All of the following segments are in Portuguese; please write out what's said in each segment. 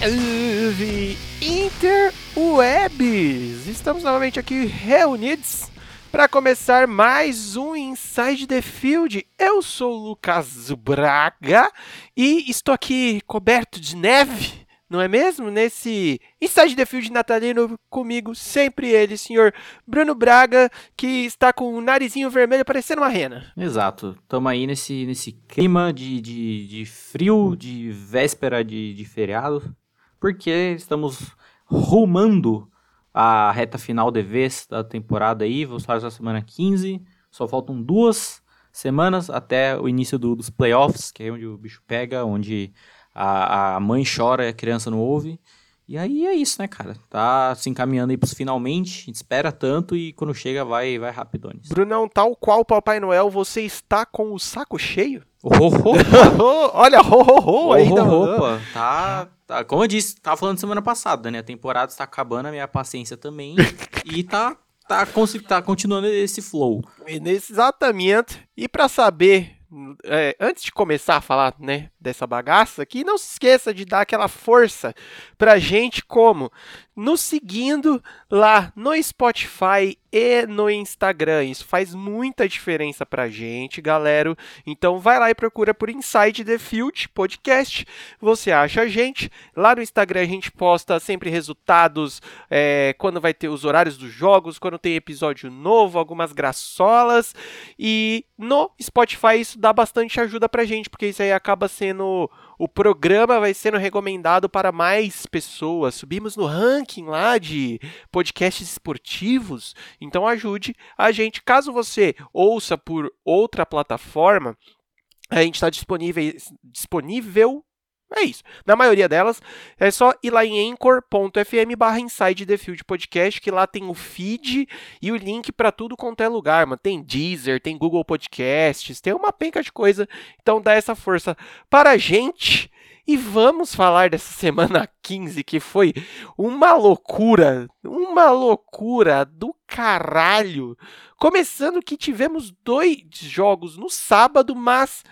Salve interwebs! Estamos novamente aqui reunidos para começar mais um Inside the Field. Eu sou o Lucas Braga e estou aqui coberto de neve, não é mesmo? Nesse Inside the Field natalino comigo, sempre ele, senhor Bruno Braga, que está com o narizinho vermelho parecendo uma rena. Exato, estamos aí nesse, nesse clima de, de, de frio, de véspera de, de feriado, porque estamos rumando a reta final de vez da temporada aí, vamos fazer a semana 15, só faltam duas semanas até o início do, dos playoffs, que é onde o bicho pega, onde a, a mãe chora e a criança não ouve. E aí é isso, né, cara? Tá se encaminhando aí pros finalmente, a gente espera tanto e quando chega vai, vai rapidones. Brunão, tal qual Papai Noel, você está com o saco cheio? Oh, oh, oh. Olha, ho, ho, ho, ainda. Opa, tá, tá. Como eu disse, tava falando semana passada, né? A temporada está acabando, a minha paciência também. e tá, tá, tá continuando esse flow. E nesse exatamente. E para saber é, antes de começar a falar né, dessa bagaça aqui, não se esqueça de dar aquela força pra gente como nos seguindo lá no Spotify e no Instagram. Isso faz muita diferença pra gente, galera. Então vai lá e procura por Inside the Field Podcast. Você acha a gente. Lá no Instagram a gente posta sempre resultados é, quando vai ter os horários dos jogos, quando tem episódio novo, algumas graçolas. E no Spotify isso dá bastante ajuda pra gente, porque isso aí acaba sendo o programa vai sendo recomendado para mais pessoas. Subimos no ranking lá de podcasts esportivos. Então ajude a gente. Caso você ouça por outra plataforma, a gente está disponível, disponível é isso. Na maioria delas, é só ir lá em anchor.fm barra Inside the Field Podcast, que lá tem o feed e o link para tudo quanto é lugar, mano. Tem Deezer, tem Google Podcasts, tem uma penca de coisa. Então dá essa força para a gente. E vamos falar dessa semana 15, que foi uma loucura, uma loucura do caralho. Começando que tivemos dois jogos no sábado, mas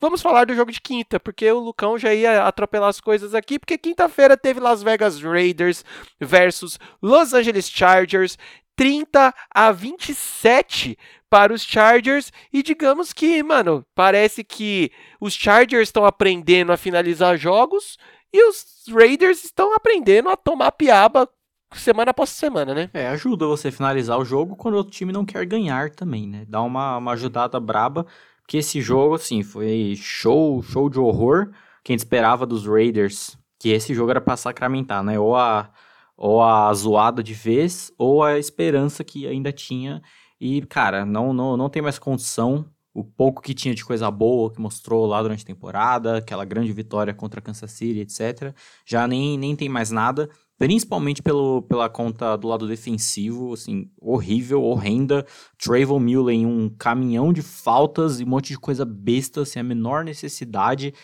Vamos falar do jogo de quinta, porque o Lucão já ia atropelar as coisas aqui, porque quinta-feira teve Las Vegas Raiders versus Los Angeles Chargers, 30 a 27 para os Chargers e digamos que, mano, parece que os Chargers estão aprendendo a finalizar jogos e os Raiders estão aprendendo a tomar piaba semana após semana, né? É, ajuda você a finalizar o jogo quando o time não quer ganhar também, né? Dá uma, uma ajudada braba que esse jogo, assim, foi show, show de horror. Quem esperava dos Raiders, que esse jogo era pra sacramentar, né? Ou a, ou a zoada de vez, ou a esperança que ainda tinha. E, cara, não, não, não tem mais condição. O pouco que tinha de coisa boa que mostrou lá durante a temporada, aquela grande vitória contra Kansas City, etc. Já nem, nem tem mais nada principalmente pelo, pela conta do lado defensivo, assim, horrível, horrenda. Trayvon Mullen, um caminhão de faltas e um monte de coisa besta, sem a menor necessidade.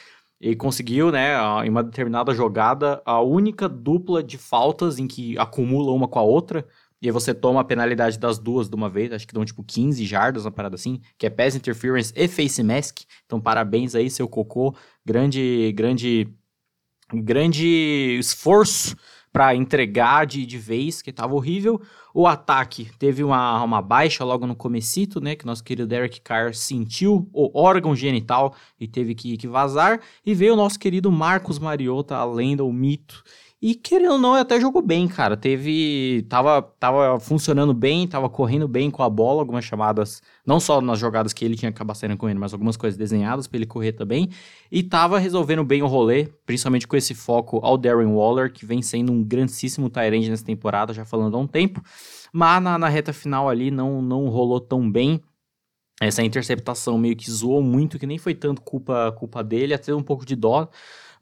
Ele conseguiu, né, em uma determinada jogada, a única dupla de faltas em que acumula uma com a outra. E aí você toma a penalidade das duas de uma vez, acho que dão tipo 15 jardas, uma parada assim, que é pass interference e face mask. Então parabéns aí, seu cocô. Grande, grande, grande esforço para entregar de, de vez, que tava horrível. O ataque teve uma, uma baixa logo no comecito, né, que nosso querido Derek Carr sentiu o órgão genital e teve que, que vazar. E veio o nosso querido Marcos Mariota, a lenda, o mito, e querendo ou não, até jogou bem, cara. Teve. Tava, tava funcionando bem, tava correndo bem com a bola, algumas chamadas, não só nas jogadas que ele tinha que acabar saindo ele, mas algumas coisas desenhadas para ele correr também. E tava resolvendo bem o rolê, principalmente com esse foco ao Darren Waller, que vem sendo um grandíssimo Tyrande nessa temporada, já falando há um tempo. Mas na, na reta final ali não, não rolou tão bem. Essa interceptação meio que zoou muito, que nem foi tanto culpa, culpa dele, até um pouco de dó.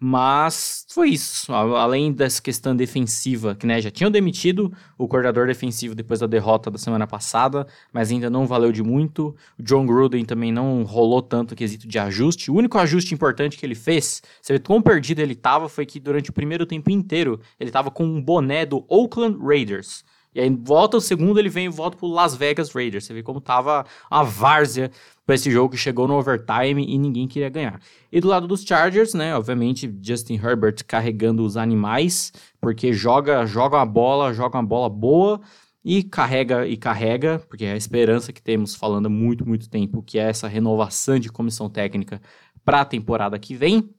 Mas foi isso. Além dessa questão defensiva, que né, já tinham demitido o coordenador defensivo depois da derrota da semana passada, mas ainda não valeu de muito. O John Gruden também não rolou tanto quesito de ajuste. O único ajuste importante que ele fez, você vê quão perdido ele estava, foi que durante o primeiro tempo inteiro ele estava com um boné do Oakland Raiders. E aí volta o segundo, ele vem e volta pro Las Vegas Raiders. Você vê como tava a várzea para esse jogo que chegou no overtime e ninguém queria ganhar. E do lado dos Chargers, né, obviamente Justin Herbert carregando os animais, porque joga, joga uma bola, joga uma bola boa e carrega e carrega, porque é a esperança que temos falando há muito, muito tempo, que é essa renovação de comissão técnica para a temporada que vem.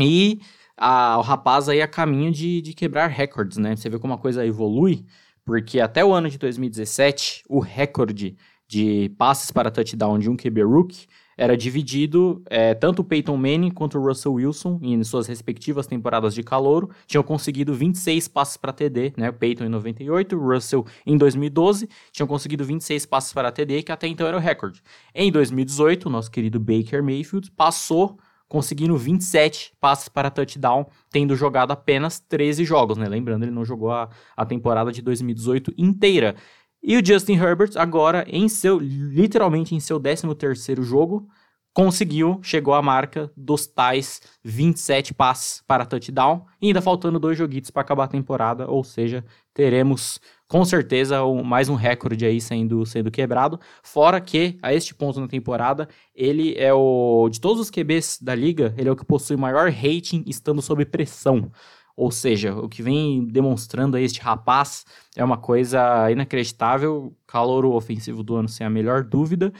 E a, o rapaz aí a caminho de, de quebrar recordes, né? Você vê como a coisa evolui porque até o ano de 2017, o recorde de passes para touchdown de um QB rookie era dividido, é, tanto o Peyton Manning quanto o Russell Wilson, em suas respectivas temporadas de calouro, tinham conseguido 26 passes para TD, né? O Peyton em 98, o Russell em 2012, tinham conseguido 26 passes para TD, que até então era o recorde. Em 2018, o nosso querido Baker Mayfield passou conseguindo 27 passes para touchdown, tendo jogado apenas 13 jogos, né? Lembrando, ele não jogou a, a temporada de 2018 inteira. E o Justin Herbert, agora, em seu, literalmente em seu 13º jogo, conseguiu, chegou à marca dos tais 27 passes para touchdown, ainda faltando dois joguitos para acabar a temporada, ou seja, teremos com certeza mais um recorde aí sendo, sendo quebrado, fora que a este ponto na temporada, ele é o de todos os QBs da liga, ele é o que possui maior rating estando sob pressão. Ou seja, o que vem demonstrando este rapaz é uma coisa inacreditável, calor ofensivo do ano sem a melhor dúvida.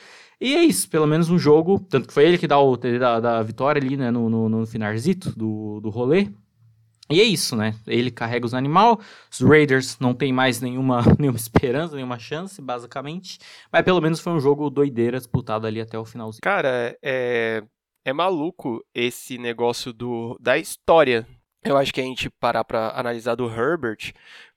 E é isso, pelo menos um jogo, tanto que foi ele que dá, o, da, da vitória ali, né, no, no, no do, do rolê. E é isso, né? Ele carrega os animais, os Raiders não tem mais nenhuma, nenhuma esperança, nenhuma chance, basicamente. Mas pelo menos foi um jogo doideira disputado ali até o finalzinho. Cara, é, é maluco esse negócio do, da história eu acho que a gente parar para analisar do Herbert,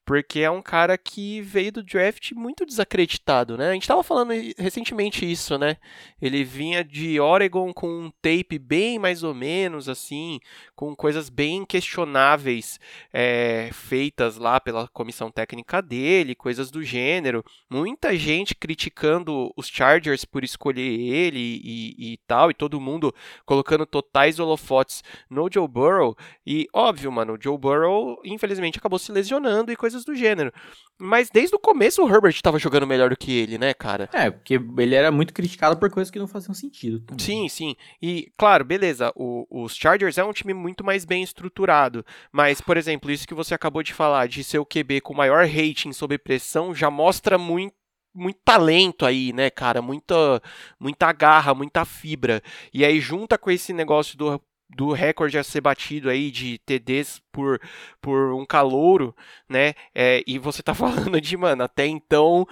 porque é um cara que veio do draft muito desacreditado, né? A gente estava falando recentemente isso, né? Ele vinha de Oregon com um tape bem mais ou menos assim, com coisas bem questionáveis é, feitas lá pela comissão técnica dele, coisas do gênero. Muita gente criticando os Chargers por escolher ele e, e tal, e todo mundo colocando totais holofotes no Joe Burrow. E óbvio, mano, o Joe Burrow infelizmente acabou se lesionando e coisas coisas do gênero. Mas desde o começo o Herbert estava jogando melhor do que ele, né, cara? É, porque ele era muito criticado por coisas que não faziam sentido. Também. Sim, sim. E, claro, beleza, o, os Chargers é um time muito mais bem estruturado. Mas, por exemplo, isso que você acabou de falar, de ser o QB com maior rating sob pressão, já mostra muito muito talento aí, né, cara? Muita, muita garra, muita fibra. E aí, junta com esse negócio do do recorde a ser batido aí de TDs por, por um calouro, né? É, e você tá falando de, mano, até então.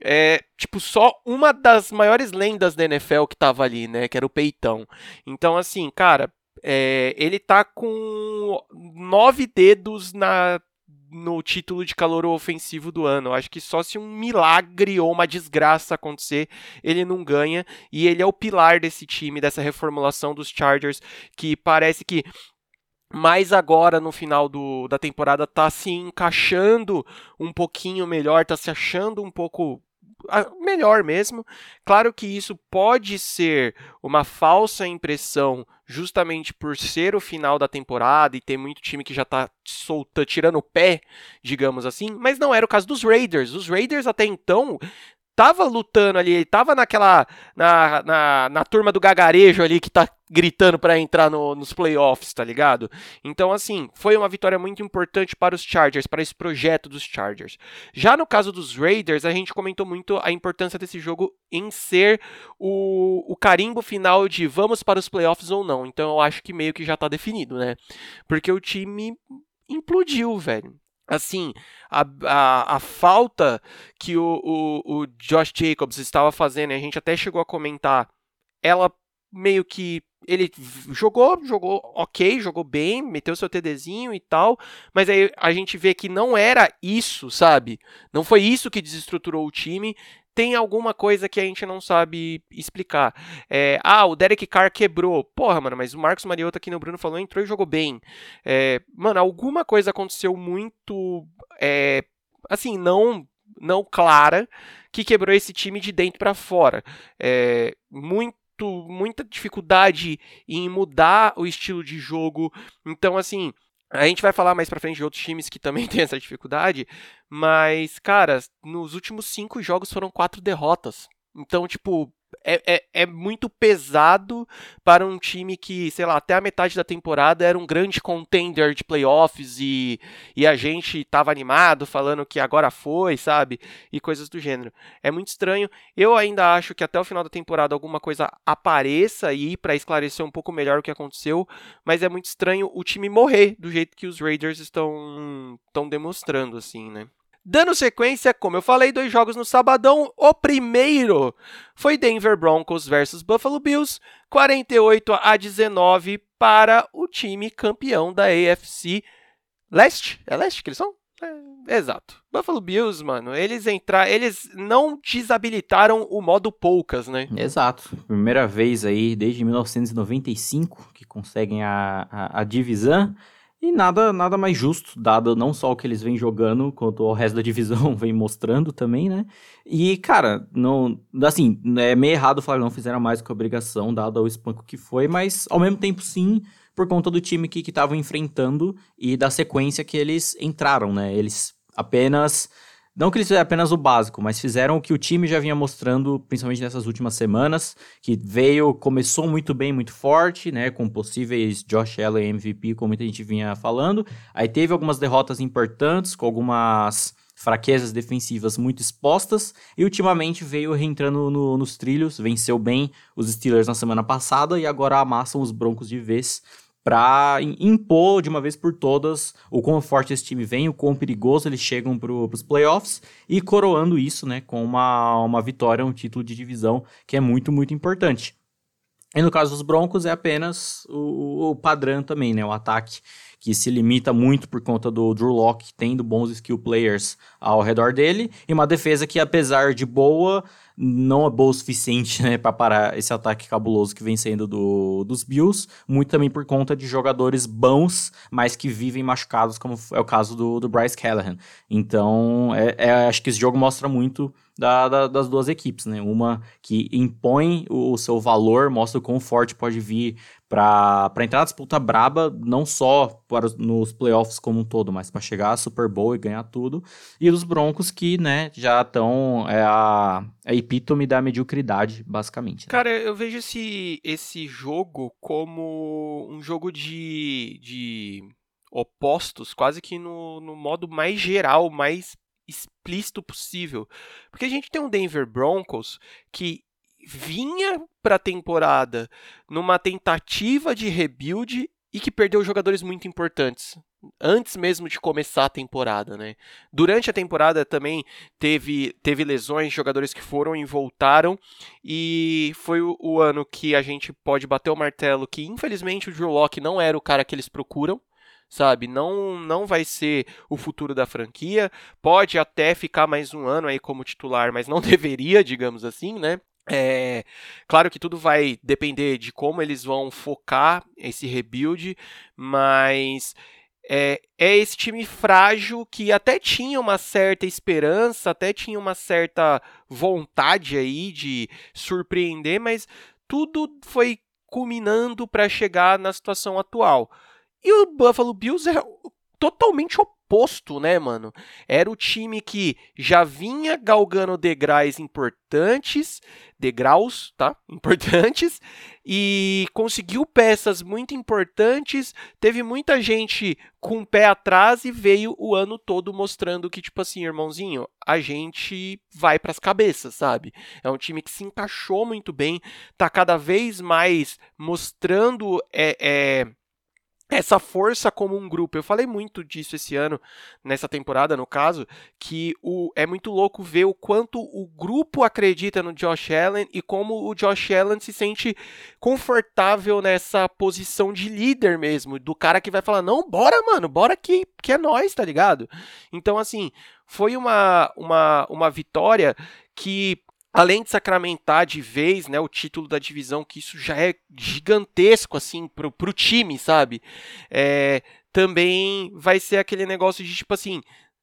É, tipo, só uma das maiores lendas da NFL que tava ali, né? Que era o Peitão. Então, assim, cara, é, ele tá com nove dedos na no título de calor ofensivo do ano. Acho que só se um milagre ou uma desgraça acontecer, ele não ganha. E ele é o pilar desse time, dessa reformulação dos Chargers, que parece que mais agora no final do, da temporada tá se encaixando um pouquinho melhor, tá se achando um pouco melhor mesmo. Claro que isso pode ser uma falsa impressão, justamente por ser o final da temporada e ter muito time que já tá solta, tirando o pé, digamos assim, mas não era o caso dos Raiders. Os Raiders até então tava lutando ali, tava naquela. Na, na, na turma do gagarejo ali que tá gritando para entrar no, nos playoffs, tá ligado? Então, assim, foi uma vitória muito importante para os Chargers, para esse projeto dos Chargers. Já no caso dos Raiders, a gente comentou muito a importância desse jogo em ser o, o carimbo final de vamos para os playoffs ou não. Então, eu acho que meio que já tá definido, né? Porque o time implodiu, velho assim, a, a, a, falta que o, o, o Josh Jacobs estava fazendo, a gente até chegou a comentar, ela meio que ele jogou, jogou ok, jogou bem, meteu seu TDzinho e tal, mas aí a gente vê que não era isso, sabe? Não foi isso que desestruturou o time tem alguma coisa que a gente não sabe explicar. É, ah, o Derek Carr quebrou. Porra, mano, mas o Marcos Mariota, aqui no Bruno falou, entrou e jogou bem. É, mano, alguma coisa aconteceu muito. É, assim, não, não clara que quebrou esse time de dentro para fora. É, muito muita dificuldade em mudar o estilo de jogo. Então, assim, A gente vai falar mais pra frente de outros times que também têm essa dificuldade, mas, cara, nos últimos cinco jogos foram quatro derrotas. Então, tipo, é, é, é, muito pesado para um time que, sei lá, até a metade da temporada era um grande contender de playoffs e, e a gente tava animado falando que agora foi, sabe? E coisas do gênero. É muito estranho. Eu ainda acho que até o final da temporada alguma coisa apareça aí para esclarecer um pouco melhor o que aconteceu, mas é muito estranho o time morrer do jeito que os Raiders estão, estão demonstrando, assim, né? Dando sequência, como eu falei, dois jogos no sabadão. O primeiro foi Denver Broncos versus Buffalo Bills, 48 a 19 para o time campeão da AFC Leste. É Leste que eles são? É, exato. Buffalo Bills, mano, eles entrar, eles não desabilitaram o modo poucas, né? Exato. Primeira vez aí desde 1995 que conseguem a, a, a divisão. E nada, nada mais justo, dado não só o que eles vêm jogando, quanto o resto da divisão vem mostrando também, né? E, cara, não. Assim, é meio errado falar que não fizeram mais que obrigação, dado o espanco que foi, mas ao mesmo tempo, sim, por conta do time que estavam enfrentando e da sequência que eles entraram, né? Eles apenas não que eles fizeram apenas o básico, mas fizeram o que o time já vinha mostrando, principalmente nessas últimas semanas, que veio, começou muito bem, muito forte, né, com possíveis Josh Allen MVP, como muita gente vinha falando. Aí teve algumas derrotas importantes, com algumas fraquezas defensivas muito expostas, e ultimamente veio reentrando no, nos trilhos, venceu bem os Steelers na semana passada e agora amassam os Broncos de vez para impor de uma vez por todas o quão forte esse time vem, o quão perigoso eles chegam para os playoffs e coroando isso né, com uma, uma vitória, um título de divisão que é muito, muito importante. E no caso dos Broncos é apenas o, o padrão também, né? O ataque que se limita muito por conta do Drew Locke tendo bons skill players ao redor dele, e uma defesa que, apesar de boa, não é boa o suficiente né, para parar esse ataque cabuloso que vem sendo do, dos Bills, muito também por conta de jogadores bons, mas que vivem machucados, como é o caso do, do Bryce Callahan. Então, é, é, acho que esse jogo mostra muito da, da, das duas equipes, né? Uma que impõe o, o seu valor, mostra o quão forte pode vir para entrar na disputa braba, não só para nos playoffs como um todo, mas para chegar a Super Bowl e ganhar tudo. E os Broncos que, né, já estão é a, a epítome da mediocridade, basicamente. Né? Cara, eu vejo esse, esse jogo como um jogo de, de opostos, quase que no, no modo mais geral, mais explícito possível. Porque a gente tem um Denver Broncos que vinha para a temporada numa tentativa de rebuild e que perdeu jogadores muito importantes antes mesmo de começar a temporada, né? Durante a temporada também teve, teve lesões, jogadores que foram e voltaram, e foi o, o ano que a gente pode bater o martelo que infelizmente o Drew Locke não era o cara que eles procuram, sabe? Não não vai ser o futuro da franquia. Pode até ficar mais um ano aí como titular, mas não deveria, digamos assim, né? É, claro que tudo vai depender de como eles vão focar esse rebuild, mas é, é, esse time frágil que até tinha uma certa esperança, até tinha uma certa vontade aí de surpreender, mas tudo foi culminando para chegar na situação atual. E o Buffalo Bills é totalmente oposto oposto, né, mano? Era o time que já vinha galgando degraus importantes, degraus, tá? Importantes, e conseguiu peças muito importantes. Teve muita gente com o pé atrás e veio o ano todo mostrando que, tipo assim, irmãozinho, a gente vai para as cabeças, sabe? É um time que se encaixou muito bem, tá cada vez mais mostrando. É, é essa força como um grupo. Eu falei muito disso esse ano, nessa temporada, no caso, que o, é muito louco ver o quanto o grupo acredita no Josh Allen e como o Josh Allen se sente confortável nessa posição de líder mesmo, do cara que vai falar: não, bora, mano, bora que, que é nós, tá ligado? Então, assim, foi uma, uma, uma vitória que além de sacramentar de vez né, o título da divisão, que isso já é gigantesco assim pro, pro time, sabe? É, também vai ser aquele negócio de tipo assim.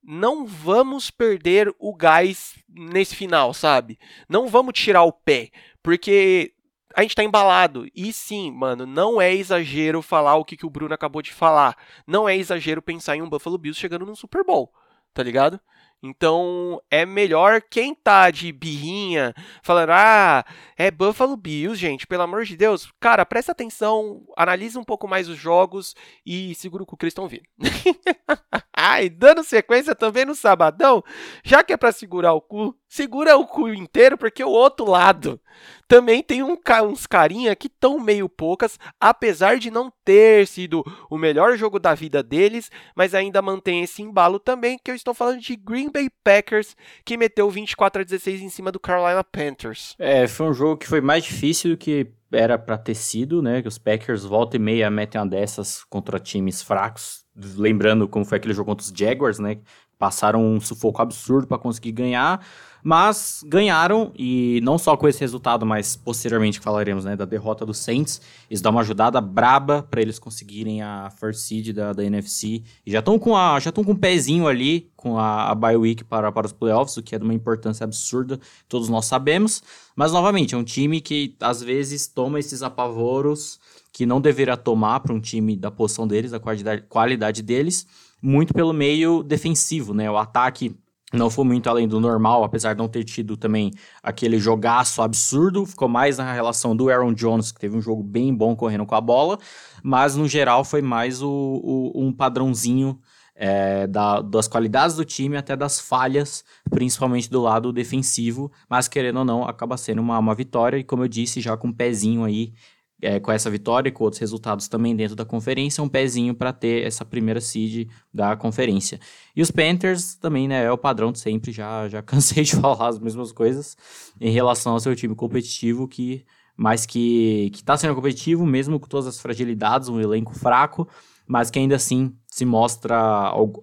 Não vamos perder o gás nesse final, sabe? Não vamos tirar o pé, porque a gente tá embalado. E sim, mano, não é exagero falar o que, que o Bruno acabou de falar. Não é exagero pensar em um Buffalo Bills chegando num Super Bowl, tá ligado? Então é melhor quem tá de birrinha, falando, ah, é Buffalo Bills, gente, pelo amor de Deus. Cara, presta atenção, analisa um pouco mais os jogos e segura o que eles estão vindo. Ai, dando sequência também no sabadão, já que é pra segurar o cu, segura o cu inteiro, porque o outro lado também tem um, uns carinha que estão meio poucas, apesar de não ter sido o melhor jogo da vida deles, mas ainda mantém esse embalo também, que eu estou falando de Green Bay Packers, que meteu 24 a 16 em cima do Carolina Panthers. É, foi um jogo que foi mais difícil do que era para ter sido, né? Que os Packers volta e meia metem uma dessas contra times fracos. Lembrando como foi aquele jogo contra os Jaguars, né? Passaram um sufoco absurdo para conseguir ganhar. Mas ganharam, e não só com esse resultado, mas posteriormente falaremos né, da derrota do Saints. Isso dá uma ajudada braba para eles conseguirem a first seed da, da NFC. E já estão com a já com um pezinho ali, com a, a bye week para, para os playoffs, o que é de uma importância absurda, todos nós sabemos. Mas, novamente, é um time que às vezes toma esses apavoros que não deveria tomar para um time da posição deles, da qualidade, qualidade deles, muito pelo meio defensivo, né? O ataque não foi muito além do normal, apesar de não ter tido também aquele jogaço absurdo, ficou mais na relação do Aaron Jones, que teve um jogo bem bom correndo com a bola, mas no geral foi mais o, o um padrãozinho é, da, das qualidades do time até das falhas, principalmente do lado defensivo, mas querendo ou não, acaba sendo uma, uma vitória, e como eu disse, já com um pezinho aí é, com essa vitória e com outros resultados também dentro da conferência, um pezinho para ter essa primeira seed da conferência. E os Panthers também, né, é o padrão de sempre, já, já cansei de falar as mesmas coisas em relação ao seu time competitivo, que mas que está sendo competitivo, mesmo com todas as fragilidades, um elenco fraco, mas que ainda assim se mostra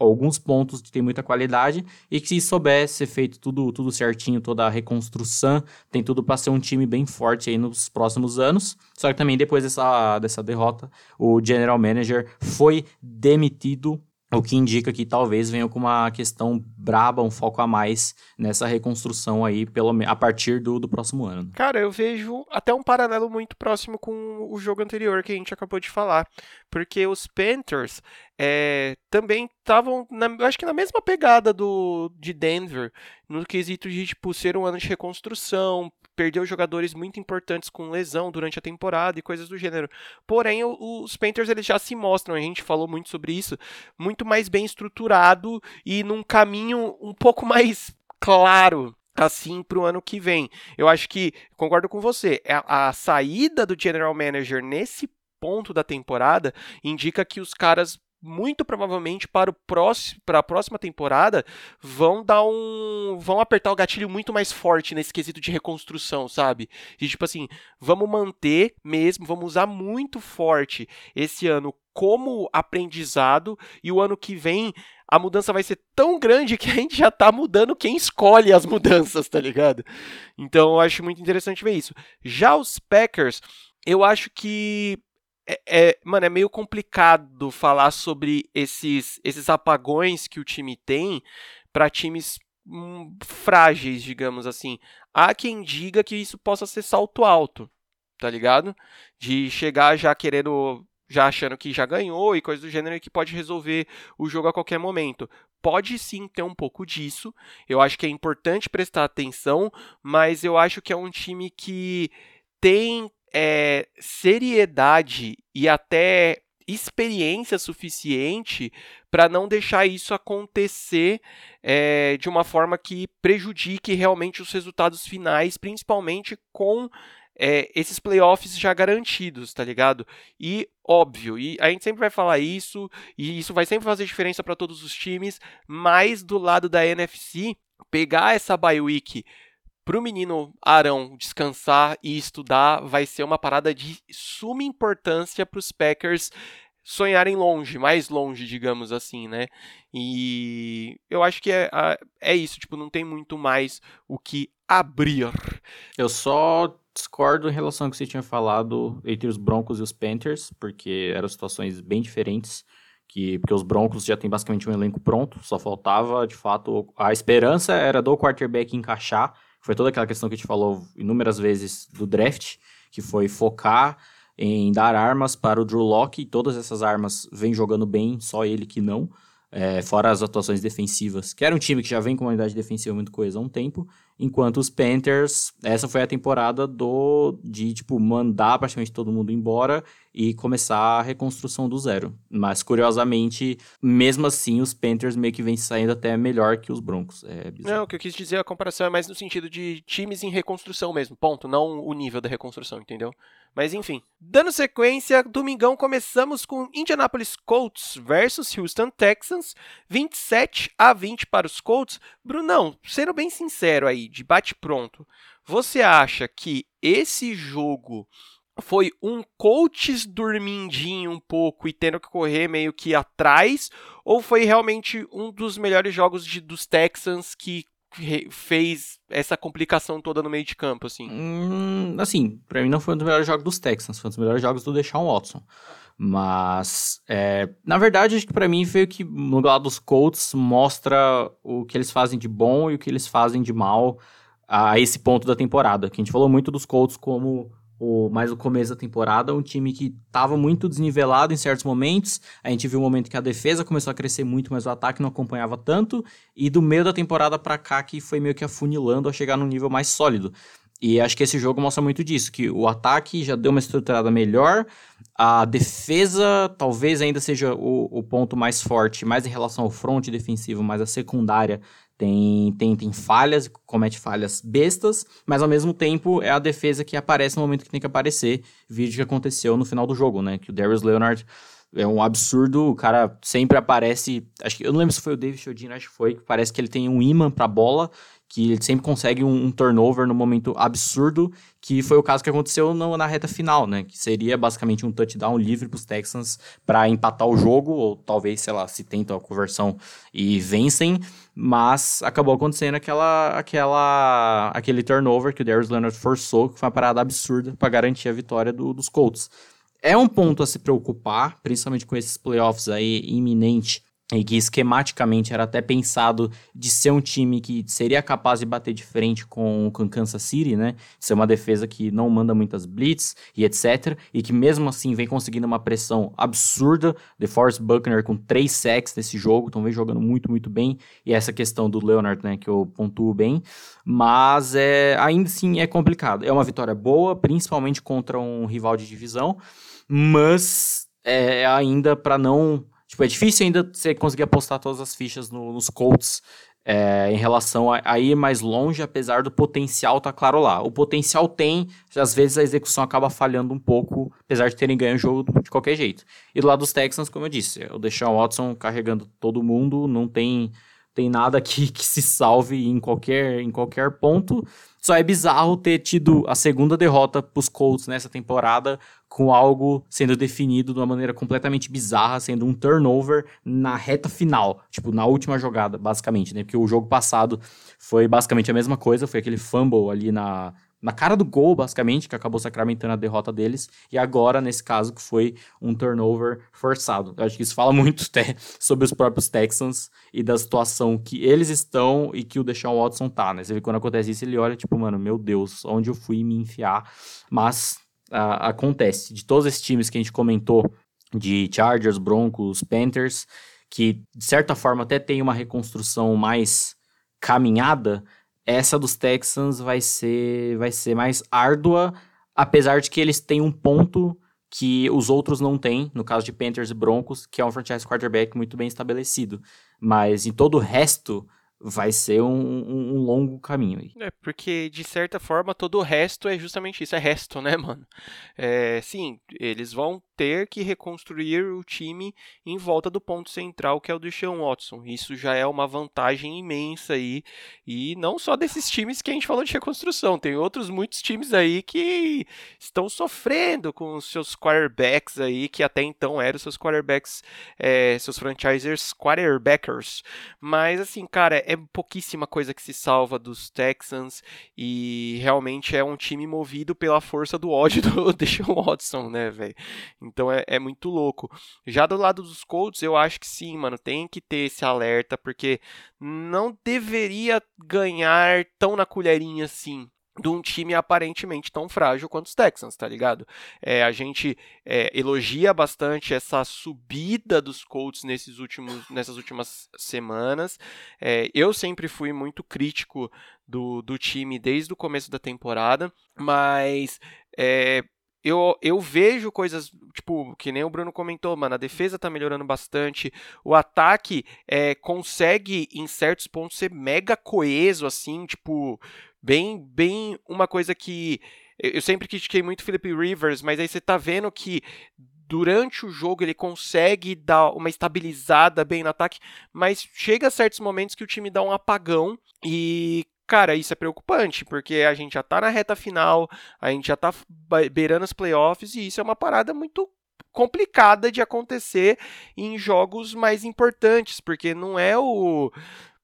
alguns pontos que tem muita qualidade e que se souber ser feito tudo, tudo certinho, toda a reconstrução, tem tudo para ser um time bem forte aí nos próximos anos. Só que também depois dessa, dessa derrota, o general manager foi demitido o que indica que talvez venha com uma questão braba, um foco a mais nessa reconstrução aí, pelo, a partir do, do próximo ano. Cara, eu vejo até um paralelo muito próximo com o jogo anterior que a gente acabou de falar. Porque os Panthers é, também estavam, acho que na mesma pegada do, de Denver, no quesito de tipo, ser um ano de reconstrução, perdeu jogadores muito importantes com lesão durante a temporada e coisas do gênero. Porém, os Panthers eles já se mostram, a gente falou muito sobre isso, muito mais bem estruturado e num caminho um pouco mais claro assim para o ano que vem. Eu acho que concordo com você. A, a saída do general manager nesse ponto da temporada indica que os caras muito provavelmente para o próximo para a próxima temporada vão dar um vão apertar o gatilho muito mais forte nesse quesito de reconstrução, sabe? De tipo assim, vamos manter mesmo, vamos usar muito forte esse ano como aprendizado e o ano que vem a mudança vai ser tão grande que a gente já tá mudando quem escolhe as mudanças, tá ligado? Então eu acho muito interessante ver isso. Já os Packers, eu acho que é, é, mano, é meio complicado falar sobre esses, esses apagões que o time tem para times hum, frágeis, digamos assim. Há quem diga que isso possa ser salto alto, tá ligado? De chegar já querendo, já achando que já ganhou e coisa do gênero e que pode resolver o jogo a qualquer momento. Pode sim ter um pouco disso. Eu acho que é importante prestar atenção, mas eu acho que é um time que tem é, seriedade e até experiência suficiente para não deixar isso acontecer é, de uma forma que prejudique realmente os resultados finais, principalmente com é, esses playoffs já garantidos, tá ligado? E óbvio, e a gente sempre vai falar isso, e isso vai sempre fazer diferença para todos os times, mas do lado da NFC, pegar essa bye week para o menino Arão descansar e estudar vai ser uma parada de suma importância para os Packers sonharem longe, mais longe, digamos assim, né? E eu acho que é, é isso, tipo, não tem muito mais o que abrir. Eu só discordo em relação ao que você tinha falado entre os Broncos e os Panthers, porque eram situações bem diferentes. Que, porque os Broncos já tem basicamente um elenco pronto, só faltava, de fato, a esperança era do quarterback encaixar, foi toda aquela questão que a gente falou inúmeras vezes do draft, que foi focar em dar armas para o Drew Locke. Todas essas armas vêm jogando bem, só ele que não. É, fora as atuações defensivas, que era um time que já vem com uma unidade defensiva muito coesa há um tempo, enquanto os Panthers, essa foi a temporada do de tipo mandar praticamente todo mundo embora e começar a reconstrução do zero. Mas curiosamente, mesmo assim, os Panthers meio que vêm saindo até melhor que os Broncos. É bizarro. Não, o que eu quis dizer a comparação é mais no sentido de times em reconstrução mesmo, ponto, não o nível da reconstrução, entendeu? Mas enfim, dando sequência, domingão começamos com Indianapolis Colts versus Houston Texans, 27 a 20 para os Colts. Brunão, sendo bem sincero aí, de bate pronto, você acha que esse jogo foi um Colts dormindinho um pouco e tendo que correr meio que atrás, ou foi realmente um dos melhores jogos de, dos Texans que fez essa complicação toda no meio de campo, assim? Hum, assim, pra mim não foi um dos melhores jogos dos Texans, foi um dos melhores jogos do Deshaun Watson. Mas, é, na verdade, acho que para mim foi o que no lado dos Colts mostra o que eles fazem de bom e o que eles fazem de mal a esse ponto da temporada. Que a gente falou muito dos Colts como o, mais o começo da temporada, um time que estava muito desnivelado em certos momentos. A gente viu um momento que a defesa começou a crescer muito, mas o ataque não acompanhava tanto. E do meio da temporada para cá que foi meio que afunilando a chegar num nível mais sólido. E acho que esse jogo mostra muito disso, que o ataque já deu uma estruturada melhor, a defesa talvez ainda seja o, o ponto mais forte, mais em relação ao front defensivo, mas a secundária tem, tem, tem falhas, comete falhas bestas, mas ao mesmo tempo é a defesa que aparece no momento que tem que aparecer. Vídeo que aconteceu no final do jogo, né? Que o Darius Leonard é um absurdo, o cara sempre aparece. Acho que eu não lembro se foi o David Chodino, acho que foi, que parece que ele tem um imã pra bola que ele sempre consegue um, um, turnover no momento absurdo, que foi o caso que aconteceu no, na reta final, né? Que seria basicamente um touchdown livre para os Texans para empatar o jogo, ou talvez, sei lá, se tentam a conversão e vencem, mas acabou acontecendo aquela, aquela, aquele turnover que o Darius Leonard forçou, que foi uma parada absurda para garantir a vitória do, dos Colts. É um ponto a se preocupar, principalmente com esses playoffs aí iminente e que esquematicamente era até pensado de ser um time que seria capaz de bater de frente com o Kansas City, né? Ser uma defesa que não manda muitas blitz e etc. E que mesmo assim vem conseguindo uma pressão absurda. The Force Buckner com três sacks nesse jogo, então vem jogando muito, muito bem. E essa questão do Leonard, né, que eu pontuo bem. Mas é, ainda assim é complicado. É uma vitória boa, principalmente contra um rival de divisão, mas é ainda para não Tipo, é difícil ainda você conseguir apostar todas as fichas no, nos Colts é, em relação a, a, ir mais longe, apesar do potencial tá claro lá. O potencial tem, às vezes a execução acaba falhando um pouco, apesar de terem ganho o jogo de qualquer jeito. E do lado dos Texans, como eu disse, o Deshaun Watson carregando todo mundo, não tem, tem nada aqui que se salve em qualquer, em qualquer ponto. Só é bizarro ter tido a segunda derrota para os Colts nessa temporada, com algo sendo definido de uma maneira completamente bizarra, sendo um turnover na reta final, tipo, na última jogada, basicamente, né? Porque o jogo passado foi basicamente a mesma coisa, foi aquele fumble ali na na cara do gol, basicamente, que acabou sacramentando a derrota deles, e agora, nesse caso, que foi um turnover forçado. Eu acho que isso fala muito até sobre os próprios Texans e da situação que eles estão e que o Deshaun Watson tá, né? Você vê quando acontece isso, ele olha, tipo, mano, meu Deus, onde eu fui me enfiar? Mas a, acontece. De todos esses times que a gente comentou, de Chargers, Broncos, Panthers, que de certa forma até tem uma reconstrução mais caminhada, essa dos Texans vai ser, vai ser mais árdua, apesar de que eles têm um ponto que os outros não têm, no caso de Panthers e Broncos, que é um franchise quarterback muito bem estabelecido. Mas em todo o resto, vai ser um, um, um, longo caminho aí. É, porque de certa forma todo o resto é justamente isso, é resto, né, mano? É, sim, eles vão ter que reconstruir o time em volta do ponto central que é o do Sean Watson. Isso já é uma vantagem imensa aí, e não só desses times que a gente falou de reconstrução, tem outros muitos times aí que estão sofrendo com os seus quarterbacks aí, que até então eram seus quarterbacks, é, seus franchisers quarterbackers. Mas assim, cara, é pouquíssima coisa que se salva dos Texans e realmente é um time movido pela força do ódio do Deshaun Watson, né, velho? Então é, é muito louco. Já do lado dos Colts, eu acho que sim, mano, tem que ter esse alerta, porque não deveria ganhar tão na colherinha assim de um time aparentemente tão frágil quanto os Texans, tá ligado? É, a gente é, elogia bastante essa subida dos Colts nesses últimos, nessas últimas semanas. É, eu sempre fui muito crítico do, do time desde o começo da temporada, mas é, eu, eu vejo coisas, tipo, que nem o Bruno comentou, mano, a defesa tá melhorando bastante, o ataque é, consegue, em certos pontos, ser mega coeso, assim, tipo, bem, bem uma coisa que eu sempre critiquei muito Philip Rivers, mas aí você tá vendo que durante o jogo ele consegue dar uma estabilizada bem no ataque, mas chega a certos momentos que o time dá um apagão e cara, isso é preocupante, porque a gente já tá na reta final, a gente já tá beirando os playoffs, e isso é uma parada muito complicada de acontecer em jogos mais importantes, porque não é o.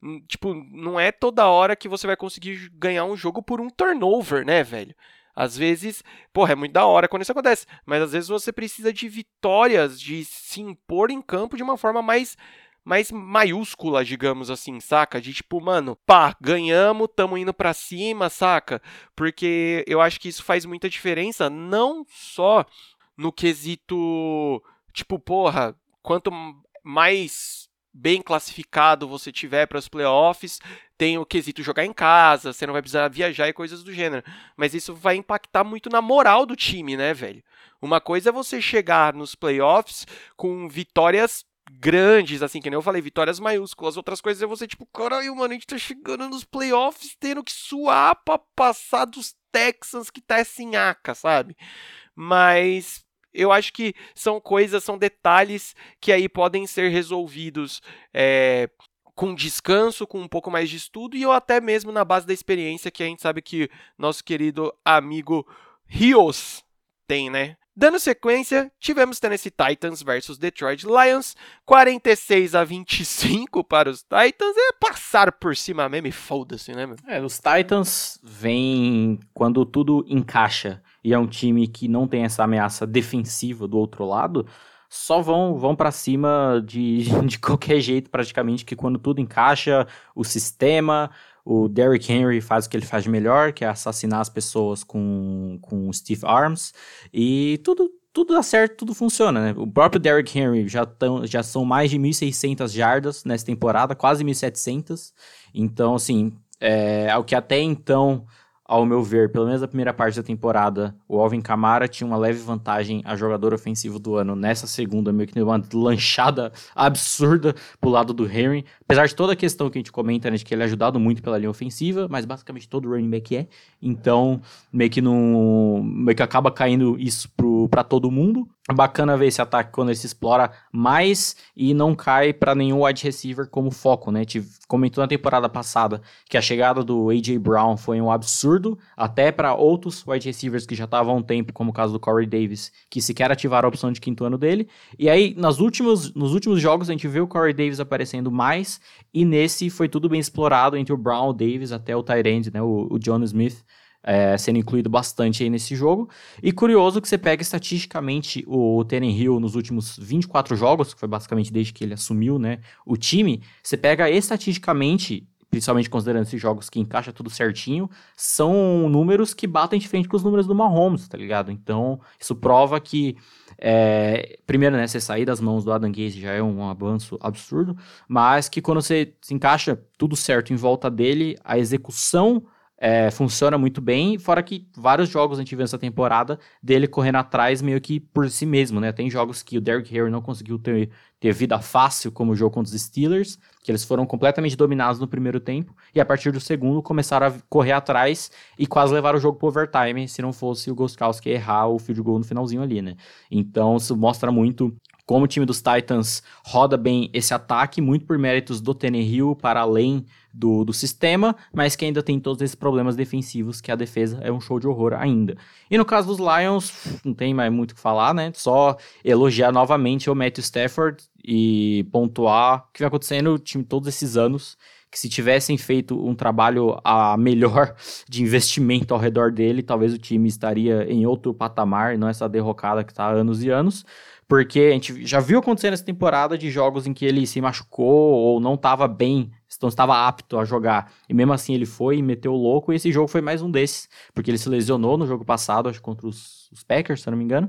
Hum, tipo, não é toda hora que você vai conseguir ganhar um jogo por um turnover, né, velho? Às vezes, porra, é muito da hora quando isso acontece, mas às vezes você precisa de vitórias, de se impor em campo de uma forma mais mais maiúscula, digamos assim, saca? De tipo, mano, pá, ganhamos, tamo indo pra cima, saca? Porque eu acho que isso faz muita diferença, não só no quesito, tipo, porra, quanto mais bem classificado você tiver para os playoffs, tem o quesito jogar em casa, você não vai precisar viajar e coisas do gênero. Mas isso vai impactar muito na moral do time, né, velho? Uma coisa é você chegar nos playoffs com vitórias grandes, assim, que nem eu falei, vitórias maiúsculas. Outras coisas é você, tipo, caralho, mano, a gente tá chegando nos playoffs tendo que suar pra passar dos Texans que tá assim, aca, sabe? Mas eu acho que são coisas, são detalhes que aí podem ser resolvidos é, com descanso, com um pouco mais de estudo e ou até mesmo na base da experiência que a gente sabe que nosso querido amigo Rios tem, né? Dando sequência, tivemos Tennessee Titans versus Detroit Lions, 46 a 25 para os Titans, é passar por cima mesmo e foda-se, né, meu? É, os Titans vêm quando tudo encaixa e é um time que não tem essa ameaça defensiva do outro lado, só vão vão para cima de, de qualquer jeito praticamente, que quando tudo encaixa, o sistema, o Derrick Henry faz o que ele faz de melhor, que é assassinar as pessoas com, com Steve Arms. E tudo, tudo dá certo, tudo funciona, né? O próprio Derrick Henry já, tão, já são mais de 1.600 jardas nessa temporada, quase 1.700. Então, assim, é, o que até então ao meu ver, pelo menos a primeira parte da temporada, o Alvin Kamara tinha uma leve vantagem a jogador ofensivo do ano. Nessa segunda, meio que deu uma lanchada absurda pro lado do Henry. Apesar de toda a questão que a gente comenta, né, de que ele é ajudado muito pela linha ofensiva, mas basicamente todo running back é. Então, meio que não. meio que acaba caindo isso pro, pra todo mundo. É bacana ver esse ataque quando ele se explora mais e não cai para nenhum wide receiver como foco, né? Te comentou na temporada passada que a chegada do AJ Brown foi um absurdo, até para outros wide receivers que já estavam há um tempo, como o caso do Corey Davis, que sequer ativaram a opção de quinto ano dele. E aí, nas últimos, nos últimos jogos, a gente viu o Corey Davis aparecendo mais, e nesse foi tudo bem explorado entre o Brown, o Davis, até o Tyrande, né? O, o John Smith é, sendo incluído bastante aí nesse jogo. E curioso que você pega estatisticamente o Hill nos últimos 24 jogos, que foi basicamente desde que ele assumiu né, o time, você pega estatisticamente principalmente considerando esses jogos que encaixa tudo certinho, são números que batem de frente com os números do Mahomes, tá ligado? Então, isso prova que, é, primeiro, né, você sair das mãos do Adam Gaze já é um avanço absurdo, mas que quando você se encaixa tudo certo em volta dele, a execução é, funciona muito bem, fora que vários jogos a gente viu essa temporada dele correndo atrás meio que por si mesmo, né? Tem jogos que o Derrick Henry não conseguiu ter, ter vida fácil, como o jogo contra os Steelers, que eles foram completamente dominados no primeiro tempo, e a partir do segundo começaram a correr atrás e quase levaram o jogo pro overtime, se não fosse o Gostkowski errar o field goal no finalzinho ali, né? Então isso mostra muito como o time dos Titans roda bem esse ataque, muito por méritos do Hill para além do, do sistema, mas que ainda tem todos esses problemas defensivos, que a defesa é um show de horror ainda. E no caso dos Lions, não tem mais muito o que falar, né? Só elogiar novamente o Matthew Stafford e pontuar o que vem acontecendo no time todos esses anos que se tivessem feito um trabalho a melhor de investimento ao redor dele, talvez o time estaria em outro patamar, não essa derrocada que está há anos e anos. Porque a gente já viu acontecer nessa temporada de jogos em que ele se machucou ou não estava bem Então estava apto a jogar. E mesmo assim ele foi e meteu o louco. E esse jogo foi mais um desses. Porque ele se lesionou no jogo passado, acho contra os, os Packers, se eu não me engano.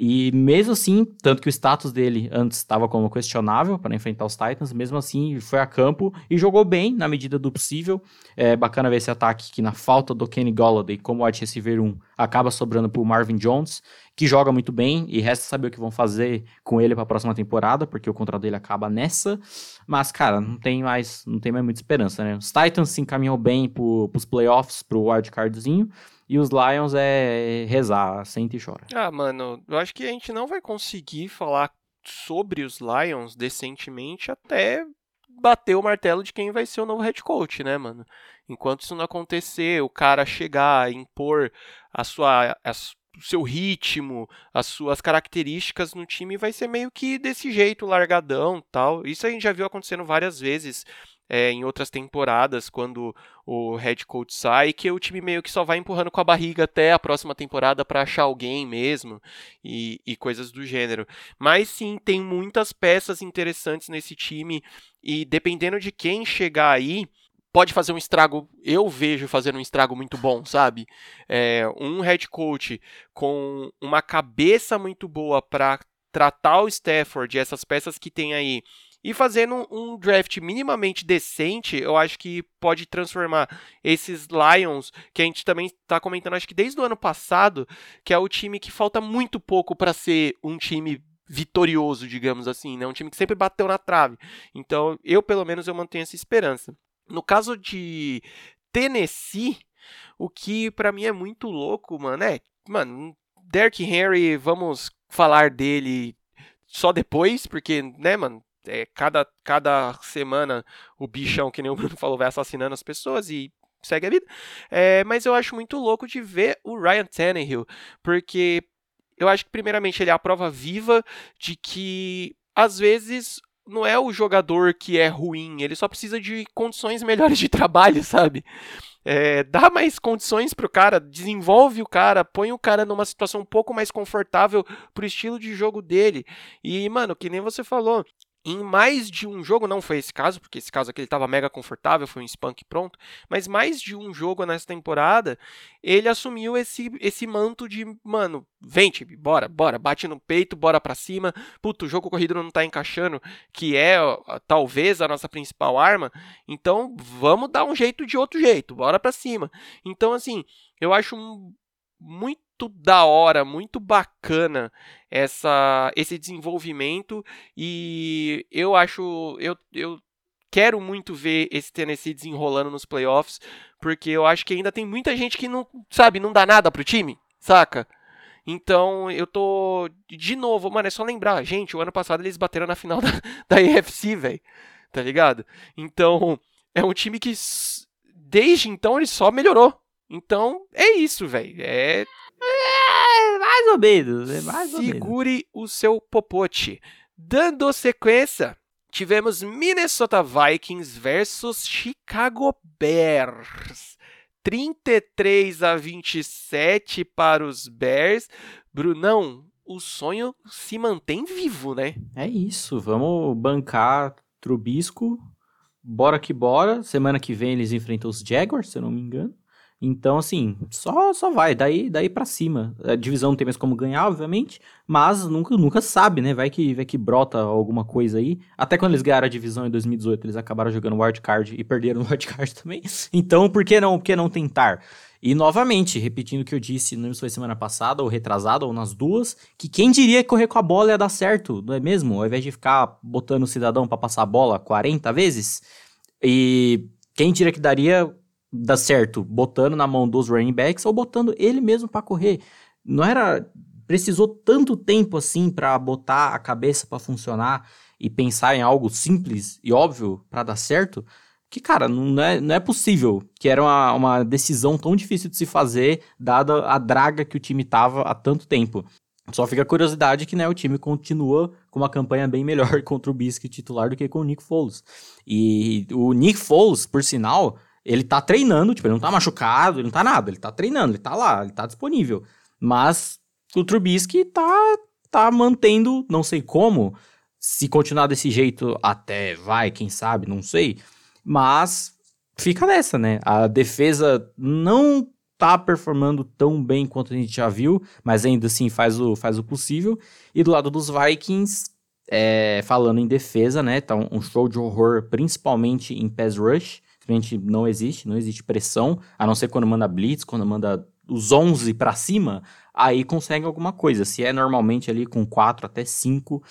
E mesmo assim, tanto que o status dele antes estava como questionável para enfrentar os Titans, mesmo assim foi a campo e jogou bem na medida do possível. É bacana ver esse ataque que na falta do Kenny Golladay como wide receiver 1 acaba sobrando para o Marvin Jones, que joga muito bem e resta saber o que vão fazer com ele para a próxima temporada, porque o contrato dele acaba nessa. Mas cara, não tem mais, não tem mais muita esperança, né? Os Titans se encaminhou bem para os playoffs, para o wildcardzinho. E os Lions é rezar, sente e chora. Ah, mano, eu acho que a gente não vai conseguir falar sobre os Lions decentemente até bater o martelo de quem vai ser o novo head coach, né, mano? Enquanto isso não acontecer, o cara chegar, impor a sua, a, o seu ritmo, as suas características no time, vai ser meio que desse jeito, largadão tal. Isso a gente já viu acontecendo várias vezes é, em outras temporadas, quando o head coach sai, que o time meio que só vai empurrando com a barriga até a próxima temporada para achar alguém mesmo e, e coisas do gênero. Mas sim, tem muitas peças interessantes nesse time e dependendo de quem chegar aí, pode fazer um estrago, eu vejo fazendo um estrago muito bom, sabe? É, um head coach com uma cabeça muito boa para tratar o Stafford essas peças que tem aí e fazendo um draft minimamente decente, eu acho que pode transformar esses Lions, que a gente também está comentando, acho que desde o ano passado, que é o time que falta muito pouco para ser um time vitorioso, digamos assim, né? Um time que sempre bateu na trave. Então, eu pelo menos eu mantenho essa esperança. No caso de Tennessee, o que para mim é muito louco, mano, é, mano, Derrick Henry, vamos falar dele só depois, porque, né, mano, é, cada, cada semana o bichão, que nem o Bruno falou, vai assassinando as pessoas e segue a vida. É, mas eu acho muito louco de ver o Ryan Tannehill, porque eu acho que, primeiramente, ele é a prova viva de que, às vezes, não é o jogador que é ruim, ele só precisa de condições melhores de trabalho, sabe? É, dá mais condições pro cara, desenvolve o cara, põe o cara numa situação um pouco mais confortável pro estilo de jogo dele. E, mano, que nem você falou, em mais de um jogo, não foi esse caso, porque esse caso aqui ele estava mega confortável, foi um spunk pronto, mas mais de um jogo nessa temporada, ele assumiu esse, esse manto de, mano, vem time, bora, bora, bate no peito, bora pra cima, puto, o jogo corrido não tá encaixando, que é talvez a nossa principal arma, então vamos dar um jeito de outro jeito, bora pra cima. Então, assim, eu acho muito da hora, muito bacana essa, esse desenvolvimento e eu acho eu, eu quero muito ver esse Tennessee desenrolando nos playoffs, porque eu acho que ainda tem muita gente que não, sabe, não dá nada pro time, saca? Então, eu tô de novo, mano, é só lembrar, gente, o ano passado eles bateram na final da, da EFC, velho. Tá ligado? Então, é um time que desde então ele só melhorou. Então, é isso, velho. É, mais ou menos, é mais ou Segure menos. o seu popote. Dando sequência, tivemos Minnesota Vikings versus Chicago Bears. 33 a 27 para os Bears. Brunão, o sonho se mantém vivo, né? É isso, vamos bancar Trubisco. Bora que bora. Semana que vem eles enfrentam os Jaguars, se eu não me engano. Então, assim, só só vai, daí, daí para cima. A divisão não tem mais como ganhar, obviamente, mas nunca, nunca sabe, né? Vai que, vai que brota alguma coisa aí. Até quando eles ganharam a divisão em 2018, eles acabaram jogando wildcard e perderam o wildcard também. Então, por que não, por que não tentar? E novamente, repetindo o que eu disse, não foi semana passada ou retrasada ou nas duas, que quem diria que correr com a bola ia dar certo, não é mesmo? Ao invés de ficar botando o cidadão para passar a bola 40 vezes. E quem diria que daria dar certo botando na mão dos running backs ou botando ele mesmo para correr. Não era precisou tanto tempo assim para botar a cabeça para funcionar e pensar em algo simples e óbvio para dar certo, que cara, não é, não é possível que era uma, uma decisão tão difícil de se fazer dada a draga que o time tava há tanto tempo. Só fica a curiosidade que né, o time continua com uma campanha bem melhor contra o Biscuit titular do que com o Nick Foles. E o Nick Foles, por sinal, ele tá treinando, tipo, ele não tá machucado, ele não tá nada, ele tá treinando, ele tá lá, ele tá disponível. Mas o Trubisky tá, tá mantendo, não sei como, se continuar desse jeito até vai, quem sabe, não sei. Mas fica nessa, né? A defesa não tá performando tão bem quanto a gente já viu, mas ainda assim faz o, faz o possível. E do lado dos Vikings, é, falando em defesa, né? Tá um, um, show de horror, principalmente em pass rush. Simplesmente não existe, não existe pressão, a não ser quando manda blitz, quando manda os 11 para cima, aí consegue alguma coisa. Se é normalmente ali com 4 até 5,